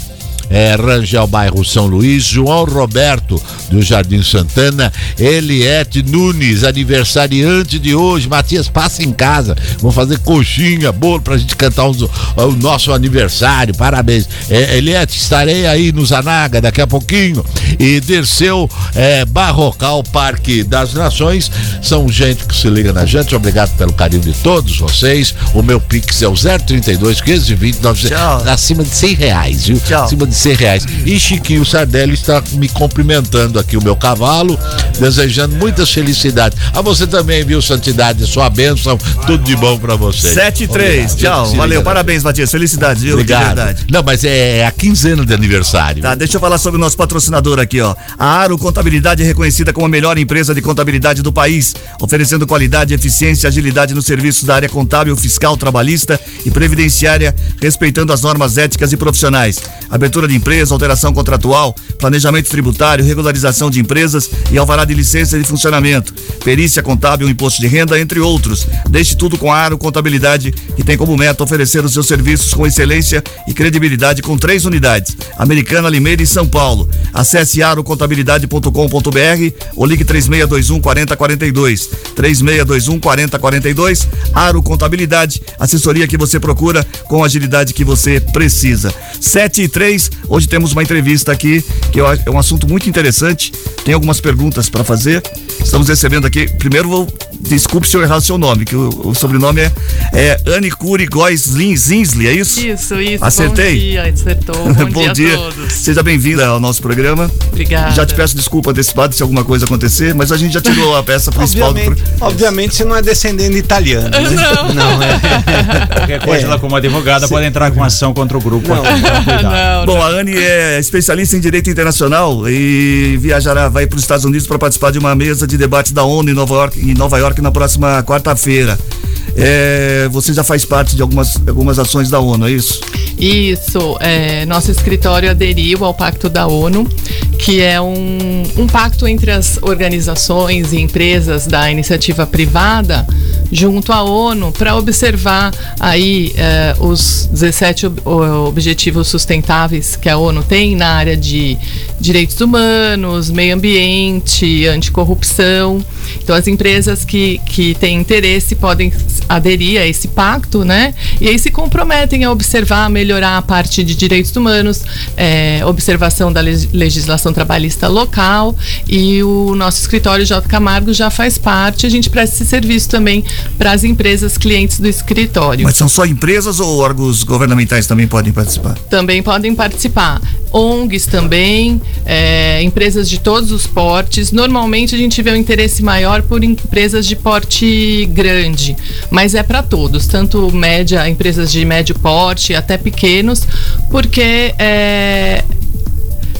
é, Rangel, bairro São Luís, João Roberto, do Jardim Santana, Eliette Nunes, aniversariante de hoje, Matias, passa em casa, vamos fazer coxinha, bolo pra gente cantar os- o nosso aniversário, parabéns. É, Eliette, estarei aí no Zanaga daqui a pouquinho, e Derceu é, Barrocal Parque das Nações, são gente que se liga na gente, obrigado pelo carinho de todos vocês, o meu Pix é o 032 520 900, Tchau. acima de 100 reais, viu? Tchau. Acima de 100 reais. E Chiquinho Sardelli está me cumprimentando aqui, o meu cavalo, desejando muitas felicidades. A você também, viu, Santidade? Sua bênção, tudo de bom pra você. 7 e 3, tchau. Valeu, parabéns, Matias. Felicidades, viu? Obrigado. verdade. Não, mas é a quinzena de aniversário. Tá, deixa eu falar sobre o nosso patrocinador aqui, ó. A Aro Contabilidade é reconhecida como a melhor empresa de contabilidade do país, oferecendo qualidade, eficiência e agilidade nos serviços da área contábil, fiscal, trabalhista e previdenciária, respeitando as normas éticas e profissionais. Abertura de empresa, alteração contratual, planejamento tributário, regularização de empresas e alvará de licença de funcionamento, perícia contábil, imposto de renda, entre outros. Deixe tudo com a Aro Contabilidade, que tem como meta oferecer os seus serviços com excelência e credibilidade com três unidades: Americana, Limeira e São Paulo. Acesse arocontabilidade.com.br ou ligue 3621 4042. 3621 4042. Aro Contabilidade, assessoria que você procura com a agilidade que você precisa. 7 e 3. Hoje temos uma entrevista aqui, que eu acho- é um assunto muito interessante. Tem algumas perguntas para fazer. Estamos recebendo aqui. Primeiro, vou, desculpe se eu errar o seu nome, que o, o sobrenome é, é Anne Cury Góes Zinsley, é isso? Isso, isso. Acertei? Bom dia, acertou. Bom, dia, a todos. Seja bem-vinda ao nosso programa. Obrigada. Já te peço desculpa antecipado se alguma coisa acontecer, mas a gente já tirou a peça principal do Obviamente, obviamente você não é descendente de italiano. Né? Não. não é. Qualquer coisa, É. ela como advogada pode entrar com ação contra o grupo. Não. Então, cuidado. Bom, a Anne é especialista em direito internacional e viajará, vai para os Estados Unidos para participar de uma mesa de debate da ONU em Nova York, em Nova York na próxima quarta-feira. É, você já faz parte de algumas, algumas ações da ONU, é isso? Isso, é, nosso escritório aderiu ao Pacto da ONU, que é um, um pacto entre as organizações e empresas da iniciativa privada junto à ONU para observar aí é, os 17 ob- o- objetivos sustentáveis que a ONU tem na área de direitos humanos, meio ambiente, anticorrupção. Então as empresas que, que têm interesse podem aderir a esse pacto, né? E aí se comprometem a observar, melhorar a parte de direitos humanos, é, observação da leg- legislação trabalhista local e o nosso escritório J. Camargo já faz parte. A gente presta esse serviço também para as empresas clientes do escritório. Mas são só empresas ou órgãos governamentais também podem participar? Também podem participar. ONGs também, é, empresas de todos os portes. Normalmente a gente vê um interesse maior por empresas de porte grande, mas é para todos, tanto média, empresas de médio porte até pequenos, porque é,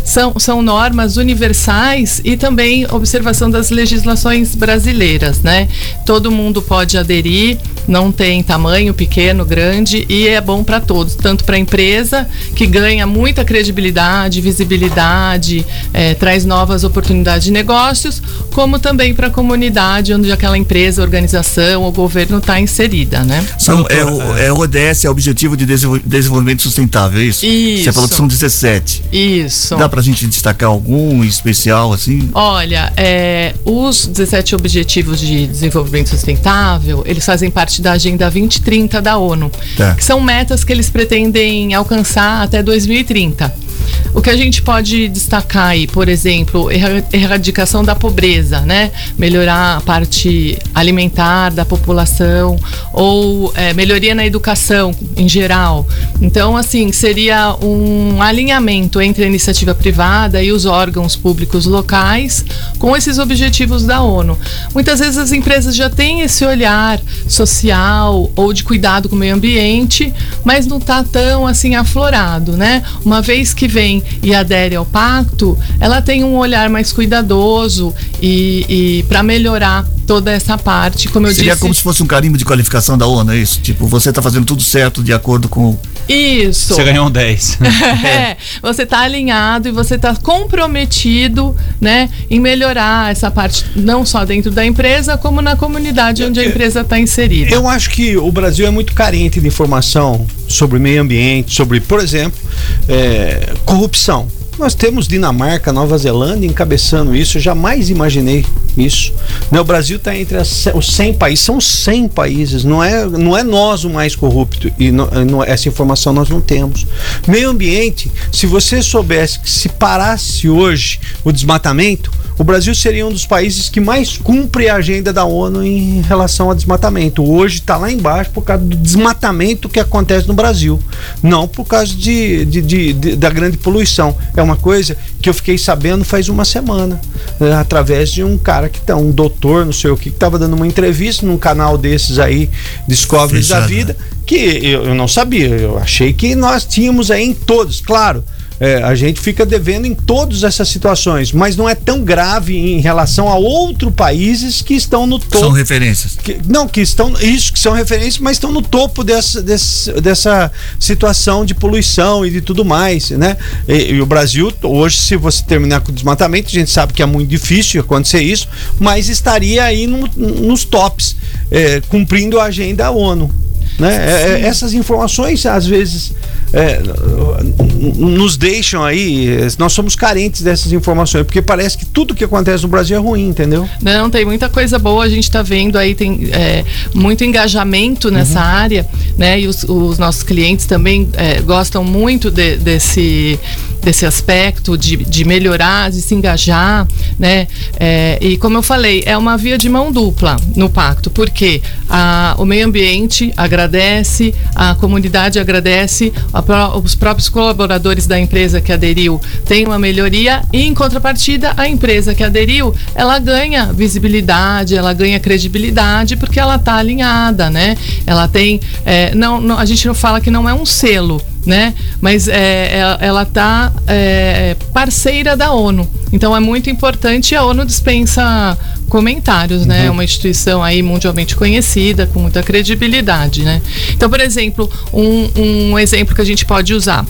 são, são normas universais e também observação das legislações brasileiras, né? Todo mundo pode aderir, não tem tamanho pequeno, grande e é bom para todos, tanto para a empresa que ganha muita credibilidade, visibilidade, eh, traz novas oportunidades de negócios, como também para a comunidade onde aquela empresa, organização ou governo está inserida, né? São, é, o, é o ODS, é o Objetivo de Desenvol- Desenvolvimento Sustentável, é isso? Isso. Você falou que são 17. Isso. Dá pra gente destacar algum especial, assim? Olha, é, os 17 Objetivos de Desenvolvimento Sustentável, eles fazem parte da Agenda 2030 da ONU, Tá. que são metas que eles pretendem alcançar até 2030. O que a gente pode destacar aí, por exemplo, erra- erradicação da pobreza, né? Melhorar a parte alimentar da população ou é, melhoria na educação em geral. Então, assim, seria um alinhamento entre a iniciativa privada e os órgãos públicos locais com esses objetivos da ONU. Muitas vezes as empresas já têm esse olhar social ou de cuidado com o meio ambiente, mas não está tão assim aflorado, né? Uma vez que vem e adere ao pacto, ela tem um olhar mais cuidadoso e, e para melhorar toda essa parte, como eu Seria disse. como se fosse um carimbo de qualificação da ONU, é isso? Tipo, você tá fazendo tudo certo de acordo com. Isso. Você ganhou um 10. É, você está alinhado e você está comprometido, né, em melhorar essa parte não só dentro da empresa como na comunidade onde a empresa está inserida. Eu acho que o Brasil é muito carente de informação sobre meio ambiente, sobre, por exemplo, é, corrupção corrupção. Nós temos Dinamarca, Nova Zelândia encabeçando isso, jamais imaginei isso. Né, O Brasil está entre as os 100 países, são 100 países, não é, não é nós o mais corrupto, e não- essa informação nós não temos. Meio ambiente, se você soubesse que se parasse hoje o desmatamento, o Brasil seria um dos países que mais cumpre a agenda da ONU em relação ao desmatamento. Hoje está lá embaixo por causa do desmatamento que acontece no Brasil, não por causa de, de- de- de- da grande poluição. É uma coisa que eu fiquei sabendo faz uma semana, né, através de um cara que tá, um doutor, não sei o que, que estava dando uma entrevista num canal desses aí, Discoveries da Vida, que eu, eu não sabia. Eu achei que nós tínhamos aí em todos, claro. É, a gente fica devendo em todas essas situações, mas não é tão grave em relação a outros países que estão no topo. São referências. Que- não, que estão. Isso, que são referências, mas estão no topo dessa, desse- dessa situação de poluição e de tudo mais, né? E, e o Brasil, hoje, se você terminar com o desmatamento, a gente sabe que é muito difícil acontecer isso, mas estaria aí no- nos tops, é, cumprindo a agenda ONU. Né? É, é, essas informações, às vezes, é, nos deixam aí, nós somos carentes dessas informações, porque parece que tudo que acontece no Brasil é ruim, entendeu? Não, tem muita coisa boa, a gente está vendo aí, tem é, muito engajamento nessa uhum. área, né? E os, os, nossos clientes também é, gostam muito de, desse, desse aspecto de, de melhorar, de se engajar, né? É, e como eu falei, é uma via de mão dupla no pacto, porque a, o meio ambiente agradece, a comunidade agradece, a, os próprios colaboradores da empresa que aderiu têm uma melhoria e, em contrapartida, a empresa que aderiu, ela ganha visibilidade, ela ganha credibilidade porque ela está alinhada, né? Ela tem, é, não, não, a gente não fala que não é um selo, né? Mas é, é ela está é, parceira da ONU. Então é muito importante e a ONU dispensa comentários, né? uhum. É uma instituição aí mundialmente conhecida, com muita credibilidade, né? Então, por exemplo, um, um exemplo que a gente pode usar.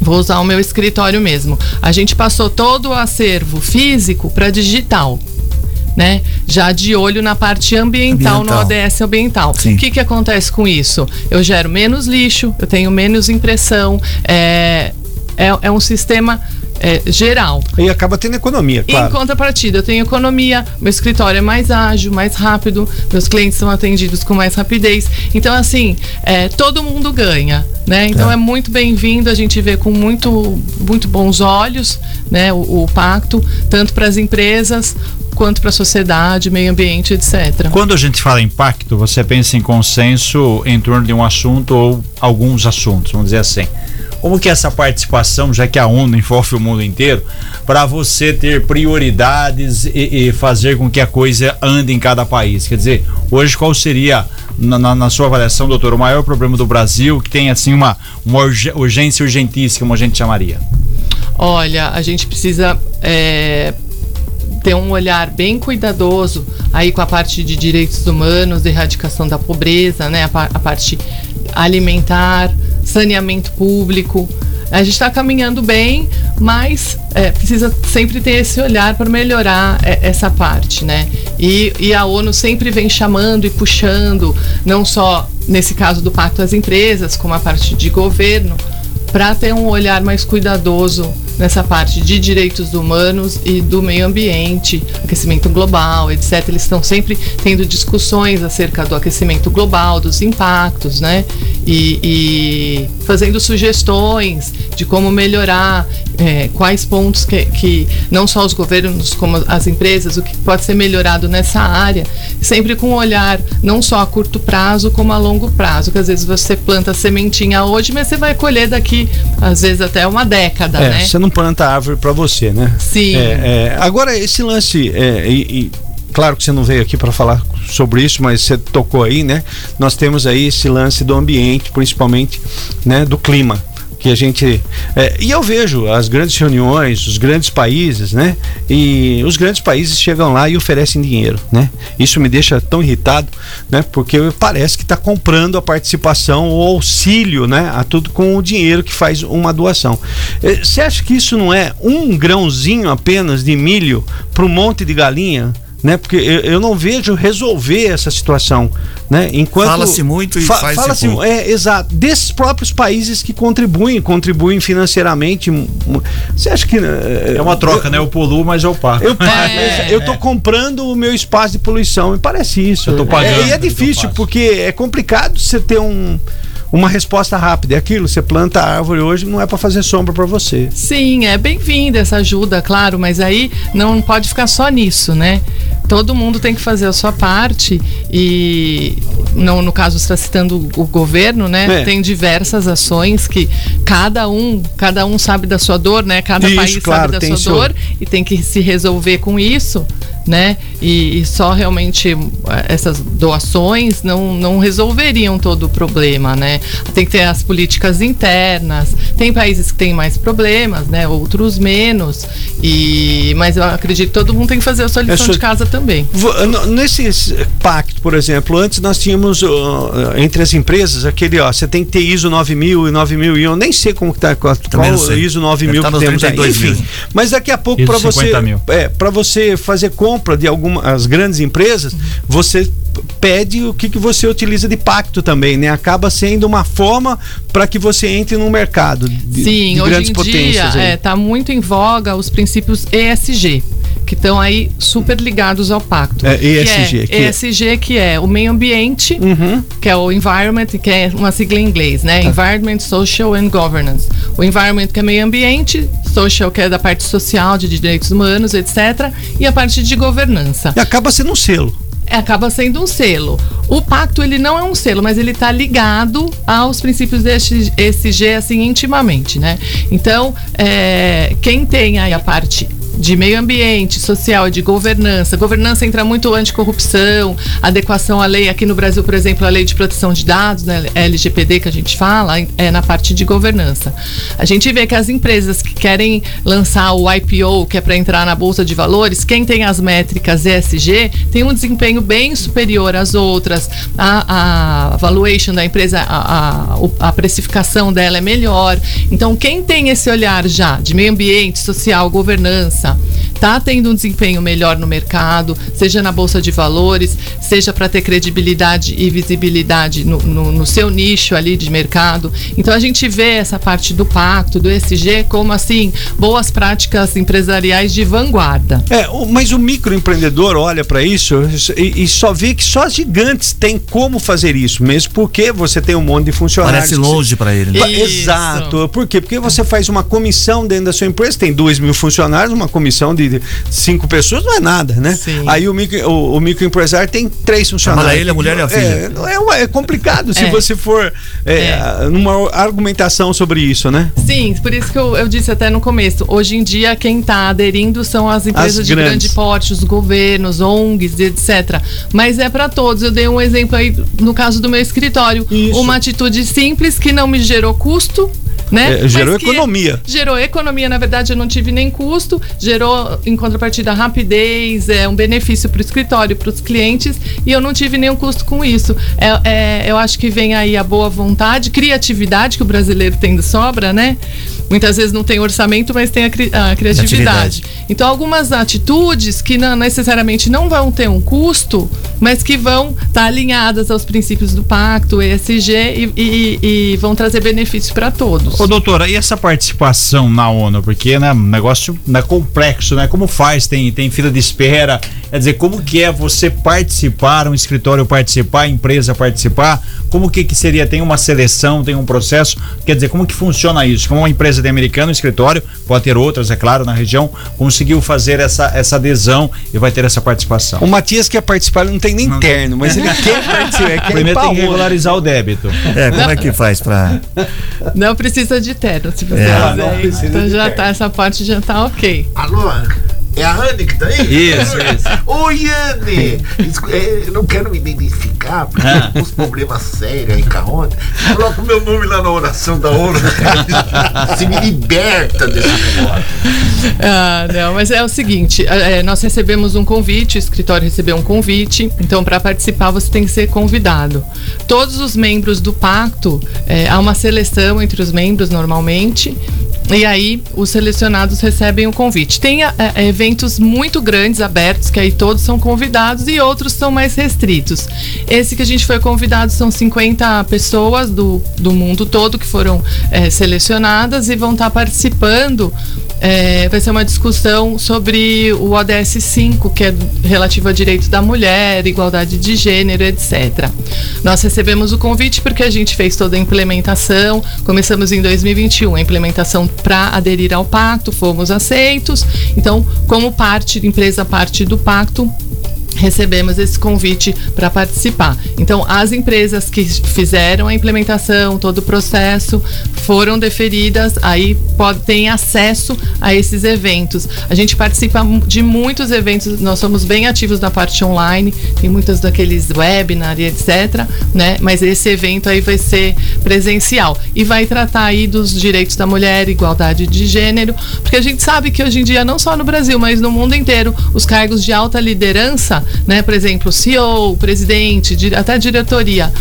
Vou usar o meu escritório mesmo. A gente passou todo o acervo físico para digital né? Já de olho na parte ambiental, ambiental. no ODS ambiental. O que, que acontece com isso? Eu gero menos lixo, eu tenho menos impressão, é, é, é um sistema é, geral. E acaba tendo economia, claro. Em contrapartida, eu tenho economia, meu escritório é mais ágil, mais rápido, meus clientes são atendidos com mais rapidez. Então, assim, é, todo mundo ganha, né? Então é, é muito bem-vindo, a gente vê com muito, muito bons olhos né, o, o pacto, tanto para as empresas quanto para a sociedade, meio ambiente, etc. Quando a gente fala em pacto, você pensa em consenso em torno de um assunto ou alguns assuntos, vamos dizer assim. Como que é essa participação, já que a ONU envolve o mundo inteiro, para você ter prioridades e, e, fazer com que a coisa ande em cada país? Quer dizer, hoje qual seria, na, na, na sua avaliação, doutor, o maior problema do Brasil que tem assim uma, uma urgência urgentíssima, como a gente chamaria? Olha, a gente precisa é, ter um olhar bem cuidadoso aí com a parte de direitos humanos, erradicação da pobreza, né? A, a parte alimentar, saneamento público. A gente está caminhando bem, mas é, precisa sempre ter esse olhar para melhorar é, essa parte, né? E, e a ONU sempre vem chamando e puxando, não só nesse caso do Pacto às Empresas, como a parte de governo, para ter um olhar mais cuidadoso nessa parte de direitos humanos e do meio ambiente, aquecimento global, etc. Eles estão sempre tendo discussões acerca do aquecimento global, dos impactos, né? E, e fazendo sugestões de como melhorar, é, quais pontos que, que não só os governos como as empresas, o que pode ser melhorado nessa área, sempre com um olhar não só a curto prazo como a longo prazo, que às vezes você planta sementinha hoje, mas você vai colher daqui às vezes até uma década, é, né? Você não planta árvore para você, né? Sim. É, é, agora esse lance é, e, e claro que você não veio aqui para falar sobre isso, mas você tocou aí, né? Nós temos aí esse lance do ambiente, principalmente, né, do clima que a gente é, e eu vejo as grandes reuniões, os grandes países, né? E os grandes países chegam lá e oferecem dinheiro, né? Isso me deixa tão irritado, né? Porque parece que está comprando a participação ou auxílio, né? A tudo com o dinheiro que faz uma doação. É, você acha que isso não é um grãozinho apenas de milho para um monte de galinha? Né? Porque eu, eu, não vejo resolver essa situação, né? Enquanto fala-se muito e fa faz fala-se é exato desses próprios países que contribuem, contribuem financeiramente. Você acha que é, é uma troca, eu, né? Eu poluo, mas eu pago. Eu pago, é, eu tô comprando o meu espaço de poluição, me parece isso. Eu tô pagando. É, e é difícil porque é complicado você ter um uma resposta rápida. É aquilo, você planta a árvore hoje, não é para fazer sombra para você. Sim, é bem-vinda essa ajuda, claro, mas aí não pode ficar só nisso, né? Todo mundo tem que fazer a sua parte e não, no caso está citando o governo, né? É. Tem diversas ações que cada um, cada um sabe da sua dor, né? Cada isso, país claro, sabe da sua dor e tem que se resolver com isso né? E, e, só realmente eh, essas doações não, não resolveriam todo o problema, né? Tem que ter as políticas internas. Tem países que têm mais problemas, né? Outros menos. E mas eu acredito que todo mundo tem que fazer a sua lição de casa também. Nesse pacto, por exemplo, antes nós tínhamos uh, entre as empresas aquele, ó, você tem que ter ISO 9000 e 9000 e eu nem sei como que tá qual, qual ISO 9000 tá que temos aí. Enfim, mas daqui a pouco para você é, para você fazer compra de algumas grandes empresas, você pede o que, que você utiliza de pacto também, né? Acaba sendo uma forma para que você entre no mercado de, Sim, de hoje grandes em potências. dia está muito em voga os princípios ESG, que estão aí super ligados ao pacto. É, ESG, Que que é, é- ESG que é o meio ambiente, Uhum. que é o environment, que é uma sigla em inglês, né? Environment, social and governance. O environment que é meio ambiente, social que é da parte social, de direitos humanos, etc. E a parte de governança. E acaba sendo um selo. Acaba sendo um selo. O pacto ele não é um selo, mas ele está ligado aos princípios desse ESG assim intimamente, né? Então, é, quem tem aí a parte de meio ambiente, social e de governança. Governança entra muito anticorrupção, adequação à lei. Aqui no Brasil, por exemplo, a lei de proteção de dados, né, LGPD que a gente fala, é na parte de governança. A gente vê que as empresas que querem lançar o IPO, que é para entrar na bolsa de valores, quem tem as métricas ESG tem um desempenho bem superior às outras. A, a valuation da empresa, a, a, a precificação dela é melhor. Então, quem tem esse olhar já de meio ambiente, social, governança, está tendo um desempenho melhor no mercado, seja na bolsa de valores, seja para ter credibilidade e visibilidade no, no- no seu nicho ali de mercado. Então a gente vê essa parte do pacto, do ESG, como assim, boas práticas empresariais de vanguarda. É, mas o microempreendedor olha para isso e, e só vê que só as gigantes têm como fazer isso, mesmo porque você tem um monte de funcionários. Parece longe para ele, né? Isso. Exato. Por quê? Porque você faz uma comissão dentro da sua empresa, tem dois mil funcionários, uma comissão de cinco pessoas não é nada, né? Sim. Aí o, micro, o, o microempresário tem três funcionários. Trabalha ele, a mulher e a filha. É, é, é complicado se É. você for é, numa argumentação sobre isso, né? Sim, por isso que eu, eu disse até no começo. Hoje em dia, quem está aderindo são as empresas As de grandes. grande porte, os governos, ONGs, etc. Mas é para todos. Eu dei um exemplo aí no caso do meu escritório. Isso. Uma atitude simples que não me gerou custo. Né? É, gerou economia. Gerou economia, na verdade, eu não tive nem custo, gerou, em contrapartida, rapidez, é um benefício para o escritório, para os clientes, e eu não tive nenhum custo com isso. É, é, eu acho que vem aí a boa vontade, criatividade, que o brasileiro tem de sobra, né? Muitas vezes não tem orçamento, mas tem a, cri- a criatividade. Então, algumas atitudes que não necessariamente não vão ter um custo, mas que vão estar alinhadas aos princípios do pacto, ESG, e, e- e vão trazer benefícios para todos. Ô doutora, e essa participação na ONU? Porque né, um negócio né, complexo, né? Como faz? Tem, tem fila de espera. Quer dizer, como que é você participar, um escritório participar, a empresa participar? Como que, que seria? Tem uma seleção, tem um processo? Quer dizer, como que funciona isso? Como uma empresa de americano, um escritório, pode ter outras, é claro, na região, conseguiu fazer essa, essa adesão e vai ter essa participação. O Matias quer participar, ele não tem nem terno, mas ele quer participar. Quer ir Primeiro tem que regularizar o débito. É, como é que faz pra. Não precisa de terno, se você É. Não quiser. precisa Então já terno. tá, essa parte já tá ok. Alô, é a Anne que tá aí? Isso, isso. Oi, Anne! É, Eu não quero me identificar, porque Ah. tem uns problemas sérios aí com a ONU. Coloca o meu nome lá na oração da ONU. Se me liberta desse negócio. Ah, não, mas é o seguinte: é, nós recebemos um convite, o escritório recebeu um convite, então para participar você tem que ser convidado. Todos os membros do pacto, é, há uma seleção entre os membros normalmente. E aí, os selecionados recebem o convite. Tem é, é, eventos muito grandes, abertos, que aí todos são convidados e outros são mais restritos. Esse que a gente foi convidado são 50 pessoas do, do mundo todo que foram é, selecionadas e vão estar participando. É, vai ser uma discussão sobre o ODS 5, que é relativo a direito da mulher, igualdade de gênero, etc. Nós recebemos o convite porque a gente fez toda a implementação. Começamos em 2021 a implementação para aderir ao pacto, fomos aceitos. Então, como parte, empresa parte do pacto, recebemos esse convite para participar. Então, as empresas que fizeram a implementação, todo o processo, foram deferidas, aí pode, tem acesso a esses eventos. A gente participa de muitos eventos, nós somos bem ativos na parte online, tem muitos daqueles webinar e etc, né? Mas esse evento aí vai ser presencial e vai tratar aí dos direitos da mulher, igualdade de gênero, porque a gente sabe que hoje em dia, não só no Brasil, mas no mundo inteiro, os cargos de alta liderança, né? Por exemplo, CEO, presidente, até diretoria,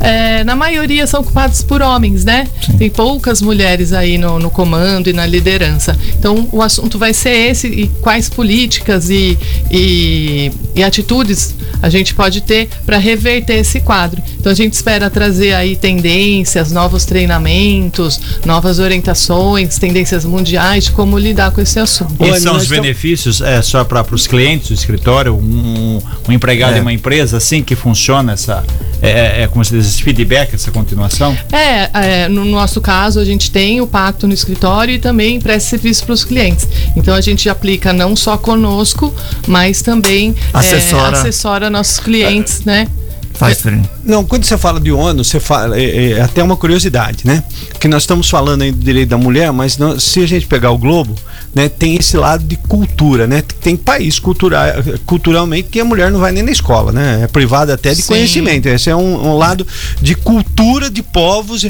é, na maioria são ocupados por homens, né? Tem poucas mulheres aí no, no comando e na liderança. Então o assunto vai ser esse e quais políticas e, e, e atitudes a gente pode ter para reverter esse quadro. Então a gente espera trazer aí tendências, novos treinamentos, novas orientações, tendências mundiais de como lidar com esse assunto. Esses são os benefícios é, só para os clientes do escritório, um, um empregado É. em uma empresa, assim que funciona essa. É, é, é como se diz, esse feedback, essa continuação? É, é, no nosso caso, a gente tem o pacto no escritório e também presta serviço para os clientes. Então a gente aplica não só conosco, mas também é, Assessora. assessora nossos clientes, né? Faz diferença. Não, quando você fala de ONU, você fala. É, é até uma curiosidade, né? Que nós estamos falando aí do direito da mulher, mas não- se a gente pegar o globo, né, tem esse lado de cultura, né? Tem país cultura, culturalmente que a mulher não vai nem na escola, né? É privada até de Sim. conhecimento. Esse é um, um lado de cultura de povos.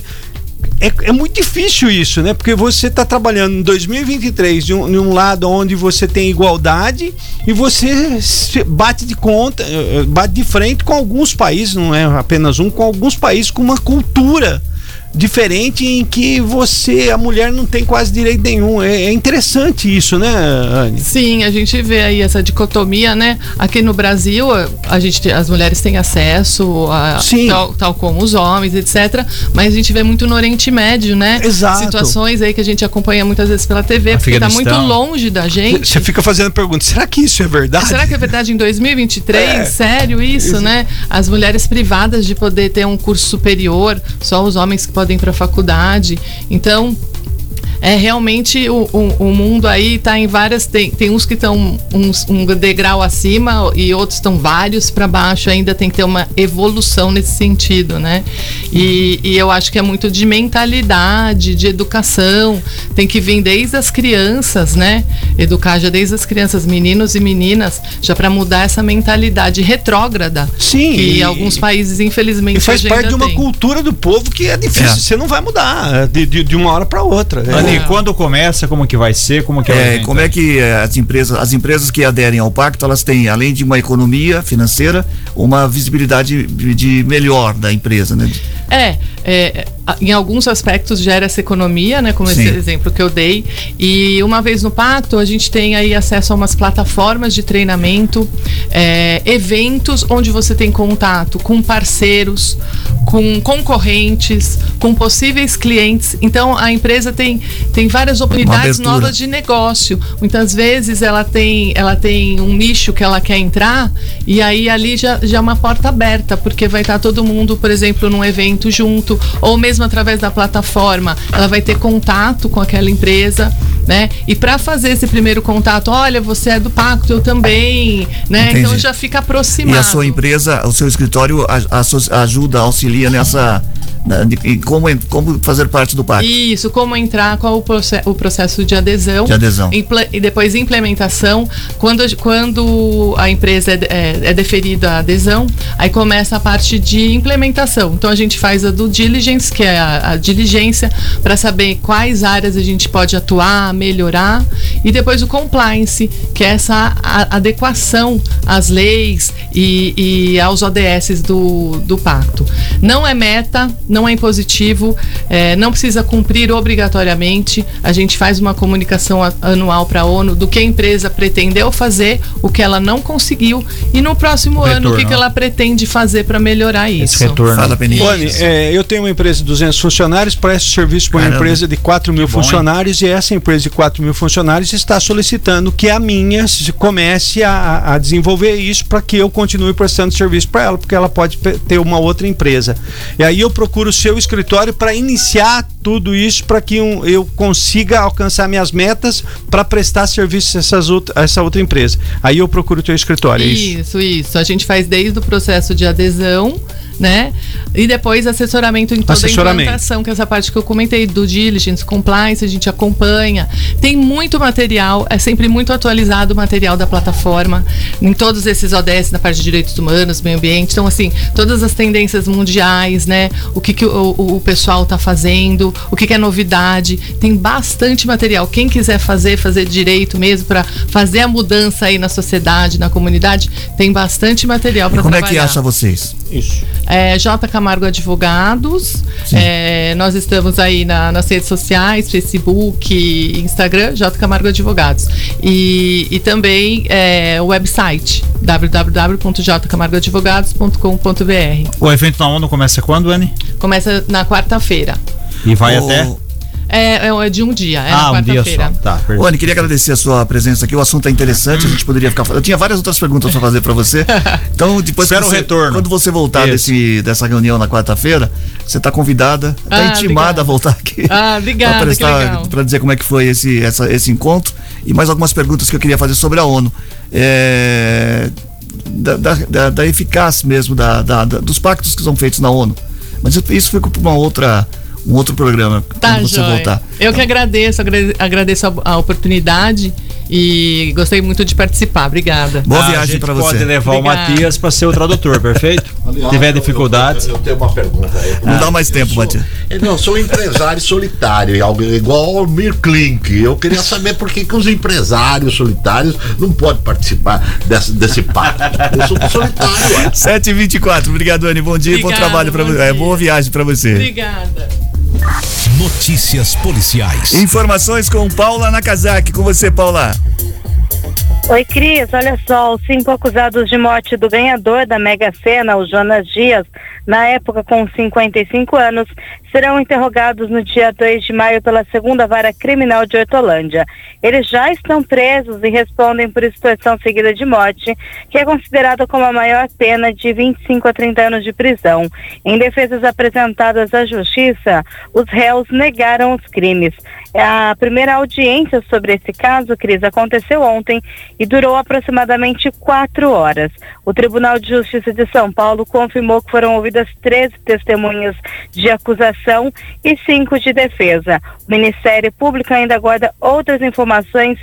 É, é muito difícil isso, né? Porque você está trabalhando em 2023 de um, de um lado onde você tem igualdade e você bate de conta, eh, eh, bate de frente com alguns países, não é apenas um, com alguns países com uma cultura diferente em que você, a mulher, não tem quase direito nenhum. É, é interessante isso, né, Anne? Sim, a gente vê aí essa dicotomia, né? Aqui no Brasil, a- gente, as mulheres têm acesso a Sim. tal, tal como os homens, etc. Mas a gente vê muito no Oriente Médio, né? Exato. Situações aí que a gente acompanha muitas vezes pela TV, porque tá muito longe da gente. Você fica fazendo pergunta, será que isso é verdade? Será que é verdade em 2023? É. Sério isso, né? As mulheres privadas de poder ter um curso superior, só os homens que podem para a faculdade. Então, é realmente o, o, o mundo aí tá em várias. Tem, tem uns que estão um degrau acima e outros estão vários para baixo. Ainda tem que ter uma evolução nesse sentido, né? E, e eu acho que é muito de mentalidade, de educação. Tem que vir desde as crianças, né? Educar já desde as crianças, meninos e meninas, já para mudar essa mentalidade retrógrada. Sim, Que e- alguns países, infelizmente, E faz parte ainda de uma tem. cultura do povo que é difícil. É. Você não vai mudar de, de, de uma hora para outra. É. Anny, quando começa, como que vai ser, como que É, vai como é que eh, as empresas, as empresas que aderem ao pacto, elas têm, além de uma economia financeira, uma visibilidade de, melhor da empresa, né? É, é, em alguns aspectos gera essa economia, né? Como esse Sim. exemplo que eu dei. E uma vez no pacto, a gente tem aí acesso a umas plataformas de treinamento, é, eventos onde você tem contato com parceiros, com concorrentes, com possíveis clientes. Então a empresa tem, tem várias oportunidades novas de negócio. Muitas vezes ela tem, ela tem um nicho que ela quer entrar e aí ali já, já é uma porta aberta, porque vai estar todo mundo, por exemplo, num evento junto, ou mesmo através da plataforma, ela vai ter contato com aquela empresa, né? E para fazer esse primeiro contato, olha, você é do pacto, eu também, né? Entendi. Então já fica aproximado. E a sua empresa, o seu escritório a- ajuda, auxilia nessa. Na- de- em como, como fazer parte do pacto. Isso, como entrar, qual o, proce- o processo de adesão. De adesão. E depois implementação. Quando, quando a empresa é, é, é deferida a adesão, aí começa a parte de implementação. Então a gente faz a do diligence, que é a, a diligência, para saber quais áreas a gente pode atuar, melhorar. E depois o compliance, que é essa adequação às leis e, e aos ODS do, do pacto. Não é meta, não é impositivo, é, não precisa cumprir obrigatoriamente. A gente faz uma comunicação anual para a ONU do que a empresa pretendeu fazer, o que ela não conseguiu e no próximo O ano o que, retorno. que ela pretende fazer para melhorar isso. retorno. Fala, é, eu tenho uma empresa de 200 funcionários, presto serviço para uma empresa de 4 mil Que bom, hein? funcionários e essa empresa de 4 mil funcionários está solicitando que a minha se- comece a, a desenvolver isso para que eu continue prestando serviço para ela, porque ela pode ter uma outra empresa. E aí eu procuro o seu escritório para iniciar tudo isso para que um- eu consiga alcançar minhas metas para prestar serviço a, essas outra- a essa outra empresa. Aí eu procuro o teu escritório, é isso? Isso, isso. A gente faz desde o processo de adesão, né? E depois assessoramento em toda Assessoramento. a implantação, que é essa parte que eu comentei, do diligence, compliance, a gente acompanha. Tem muito material, é sempre muito atualizado o material da plataforma, em todos esses ODS, na parte de direitos humanos, meio ambiente. Então, assim, todas as tendências mundiais, né? O que, que o, o- pessoal tá fazendo, o que, que é novidade. Tem bastante material. Quem quiser fazer, fazer direito mesmo, para fazer a mudança aí na sociedade, na comunidade, tem bastante material para como é trabalhar. que acha vocês? Isso. É, J. Camargo Advogados. É, nós estamos aí na- nas redes sociais, Facebook, Instagram, J. Camargo Advogados. E, e também é, o website www.jcamargoadvogados.com.br. O evento na ONU começa quando, Anne? Começa na quarta-feira. E vai O- até? É, é, é de um dia, é ah, na um dia só. quarta-feira. Tá, perfeito. Ô, Anne, queria agradecer a sua presença aqui. O assunto é interessante, a gente poderia ficar. Eu tinha várias outras perguntas para fazer para você. Então, depois que Espera o você- retorno. Quando você voltar desse, dessa reunião na quarta-feira, você está convidada, está Ah, intimada obrigada. a voltar aqui. Ah, obrigada, pra que legal. Para dizer como é que foi esse, essa- esse encontro. E mais algumas perguntas que eu queria fazer sobre a ONU. É, da, da, da- da eficácia mesmo da, da- da- dos pactos que são feitos na ONU. Mas isso- isso fica para uma outra, um outro programa Tá, quando você joia. voltar. Eu que agradeço, agrade- agradeço a, a oportunidade e gostei muito de participar. Obrigada. Boa Ah, viagem para você. Pode levar Obrigada. o Matias para ser o tradutor, perfeito? Aliás, Se tiver eu- dificuldades. Eu, eu tenho uma pergunta aí. Não dá mais tempo, sou, Matias. eu Não, sou empresário solitário, algo igual ao Mir Klink. Eu queria saber por que, que os empresários solitários não podem participar desse, desse pacto. Eu sou solitário, ué. 7h24. Obrigado, Anne. Bom dia e bom trabalho para você. É, boa viagem para você. Obrigada. Notícias policiais. Informações com Paula Nakazaki. Com você, Paula. Oi, Cris. Olha só, os cinco acusados de morte do ganhador da Mega Sena, o Jonas Dias, na época com 55 anos, serão interrogados no dia 2 de maio pela segunda vara criminal de Hortolândia. Eles já estão presos e respondem por extorsão seguida de morte, que é considerada como a maior pena de 25 a 30 anos de prisão. Em defesas apresentadas à justiça, os réus negaram os crimes. A primeira audiência sobre esse caso, Cris, aconteceu ontem e durou aproximadamente quatro horas. O Tribunal de Justiça de São Paulo confirmou que foram ouvidas 13 testemunhas de acusação e cinco de defesa. O Ministério Público ainda aguarda outras informações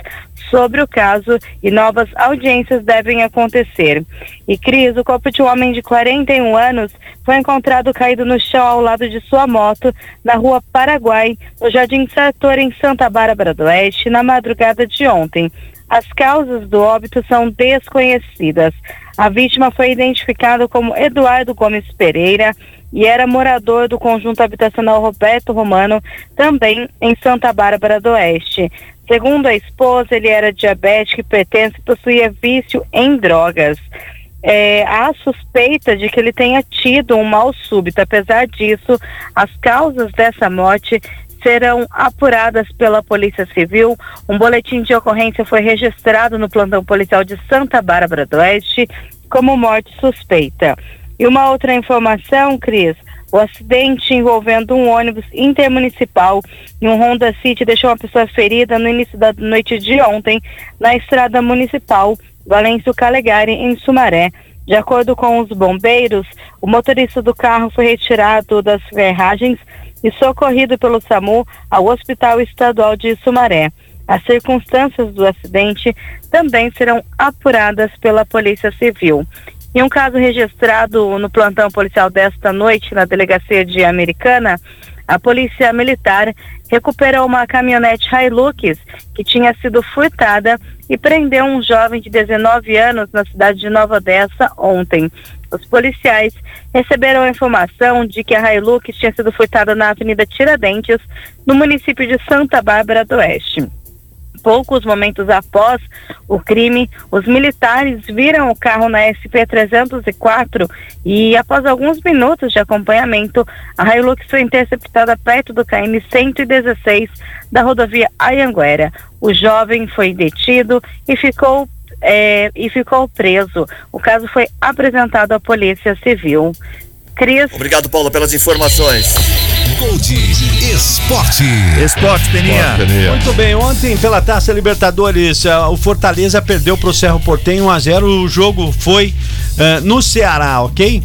sobre o caso e novas audiências devem acontecer. E Cris, o corpo de um homem de 41 anos foi encontrado caído no chão ao lado de sua moto na rua Paraguai, no Jardim Em Santa Bárbara do Oeste, na madrugada de ontem. As causas do óbito são desconhecidas. A vítima foi identificada como Eduardo Gomes Pereira e era morador do conjunto habitacional Roberto Romano, também em Santa Bárbara do Oeste. Segundo a esposa, ele era diabético, e possuía vício em drogas. É, há suspeita de que ele tenha tido um mal súbito. Apesar disso, as causas dessa morte serão apuradas pela Polícia Civil. Um boletim de ocorrência foi registrado no plantão policial de Santa Bárbara do Oeste como morte suspeita. E uma outra informação, Cris, o acidente envolvendo um ônibus intermunicipal e um Honda City deixou uma pessoa ferida no início da noite de ontem na estrada municipal Valêncio Calegari, em Sumaré. De acordo com os bombeiros, o motorista do carro foi retirado das ferragens e socorrido pelo SAMU ao Hospital Estadual de Sumaré. As circunstâncias do acidente também serão apuradas pela Polícia Civil. Em um caso registrado no plantão policial desta noite na delegacia de Americana, a Polícia Militar recuperou uma caminhonete Hilux que tinha sido furtada e prendeu um jovem de 19 anos na cidade de Nova Odessa ontem. Os policiais receberam a informação de que a Hilux tinha sido furtada na Avenida Tiradentes, no município de Santa Bárbara do Oeste. Poucos momentos após o crime, os militares viram o carro na SP-304 e, após alguns minutos de acompanhamento, a Hilux foi interceptada perto do KM 116 da rodovia Ayanguera. O jovem foi detido e ficou é, e ficou preso. O caso foi apresentado à Polícia Civil. Cris. Obrigado, Paulo, pelas informações. Gold Esporte. Esporte, Peninha. Muito bem, ontem pela Taça Libertadores, ah, o Fortaleza perdeu pro Cerro Portenho 1 a 0 O jogo foi ah, no Ceará, ok?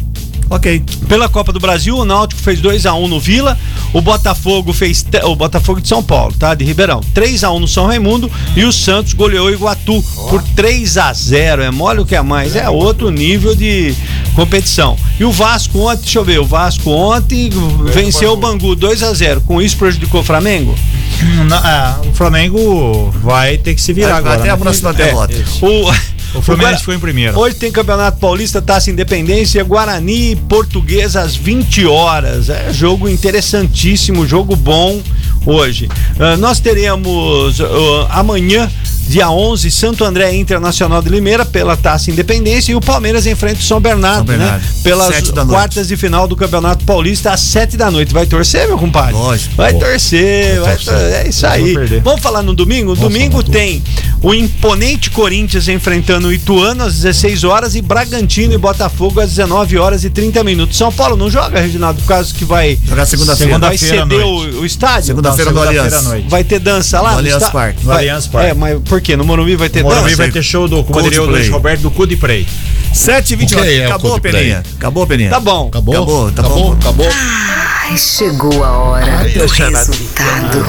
Ok. Pela Copa do Brasil, o Náutico fez 2 a 1 no Vila, o Botafogo fez o Botafogo de São Paulo, tá? De Ribeirão. 3 a 1 no São Raimundo e o Santos goleou o Iguatu por 3 a 0. É mole o que é mais, é outro nível de competição. E o Vasco ontem, deixa eu ver, o Vasco ontem venceu o Bangu 2 a 0. Com isso prejudicou o Flamengo? Hum, na- ah, o Flamengo vai ter que se virar Vai- agora. até a né? próxima derrota. O, O Fluminense foi em primeiro. Hoje tem Campeonato Paulista, Taça Independência, Guarani e Portuguesa às 20 horas. É jogo interessantíssimo, jogo bom hoje. Ah, nós teremos ah, amanhã Dia 11, Santo André Internacional de Limeira pela Taça Independência e o Palmeiras enfrenta o São Bernardo, São Bernardo. né? Pelas quartas de final do Campeonato Paulista às 7 da noite. Vai torcer, meu compadre? Lógico. Vai torcer, vai tor- é isso aí. Vamos falar no domingo? domingo tem o imponente Corinthians enfrentando o Ituano às 16 horas e Bragantino e Botafogo às 19 horas e 30 minutos. São Paulo não joga, Reginaldo, por causa que vai, Jogar segunda-feira. vai Segunda-feira à ceder o, o estádio? Segunda-feira no Aliança. Vai ter dança lá? No no Allianz está- Parque. No Allianz Parque. É, mas por quê? No Morumbi vai ter O Morumbi dança? vai ter show do, como diria o. Luiz Roberto, do Coldplay. 7 h O que é o Acabou? Peninha. Acabou, Peninha. Tá bom. Acabou? Acabou, tá acabou, bom. acabou. Ai, chegou a hora do resultado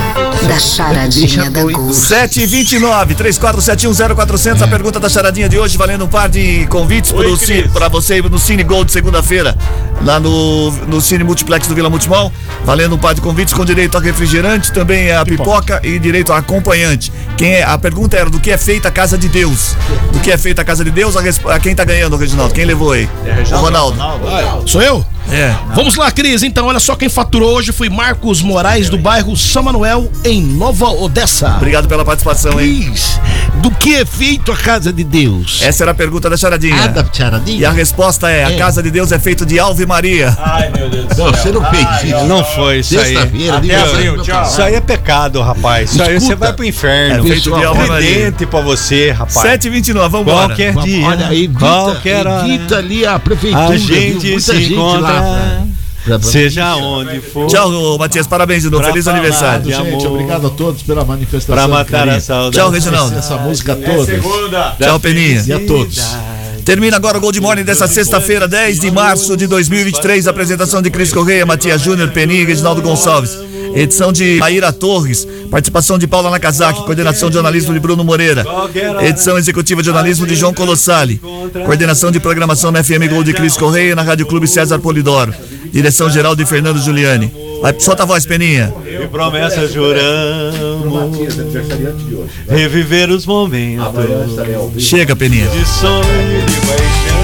da charadinha da Gol. 7 e 29 34710400 A pergunta da charadinha de hoje, valendo um par de convites pro Cine- pra você ir no Cine Gold segunda-feira, lá no, no Cine Multiplex do Vila Multimão. Valendo um par de convites com direito a refrigerante, também a pipoca, e direito a acompanhante. Quem é, a pergunta era do que é feita a casa de Deus. Do que é feita a casa de Deus, a, a quem tá ganhando, Reginaldo? Quem levou aí? o Ronaldo. Sou eu? É. Vamos lá, Cris. Então, olha só quem faturou hoje foi Marcos Moraes, do bairro São Manuel, em Nova Odessa. Obrigado pela participação, hein? Cris, do que é feito a casa de Deus? Essa era a pergunta da charadinha. Ah, da E a charadinha? resposta é: a É. casa de Deus é feito de Alve Maria. Ai, meu Deus do Não, você não fez isso. Não foi isso aí. Sexta-feira, Até aniversário abril, do tchau. Isso aí é pecado, rapaz. Isso aí você Escuta. vai pro inferno. É feito de Alve Maria. Evidente pra você, rapaz. 7h29, vambora. Qualquer Vamos, dia. olha aí, qualquer hora. edita ali a prefeitura. A viu? gente Muita se gente encontra. Pra- Seja onde for. Tchau, Matias. Parabéns de novo. Pra Feliz falar aniversário. Gente, amor. obrigado a todos pela manifestação. Pra matar a saudade. Tchau, Reginaldo. Essa música toda. Tchau, Peninha. E a todos. Termina agora o Gold Morning dessa sexta-feira, 10 de março de 2023. Apresentação de Cris Correia, Matias Júnior, Peninha e Reginaldo Gonçalves. Edição de Maíra Torres. Participação de Paula Nakazaki. Coordenação de jornalismo de Bruno Moreira. Edição executiva de jornalismo de João Colossali. Coordenação de programação na FM Gold de Cris Correia na Rádio Clube César Polidoro. Direção geral de Fernando Giuliani. Vai, solta a voz, Peninha. E promessa juramos reviver os momentos Chega, Peninha. de sonho de paixão.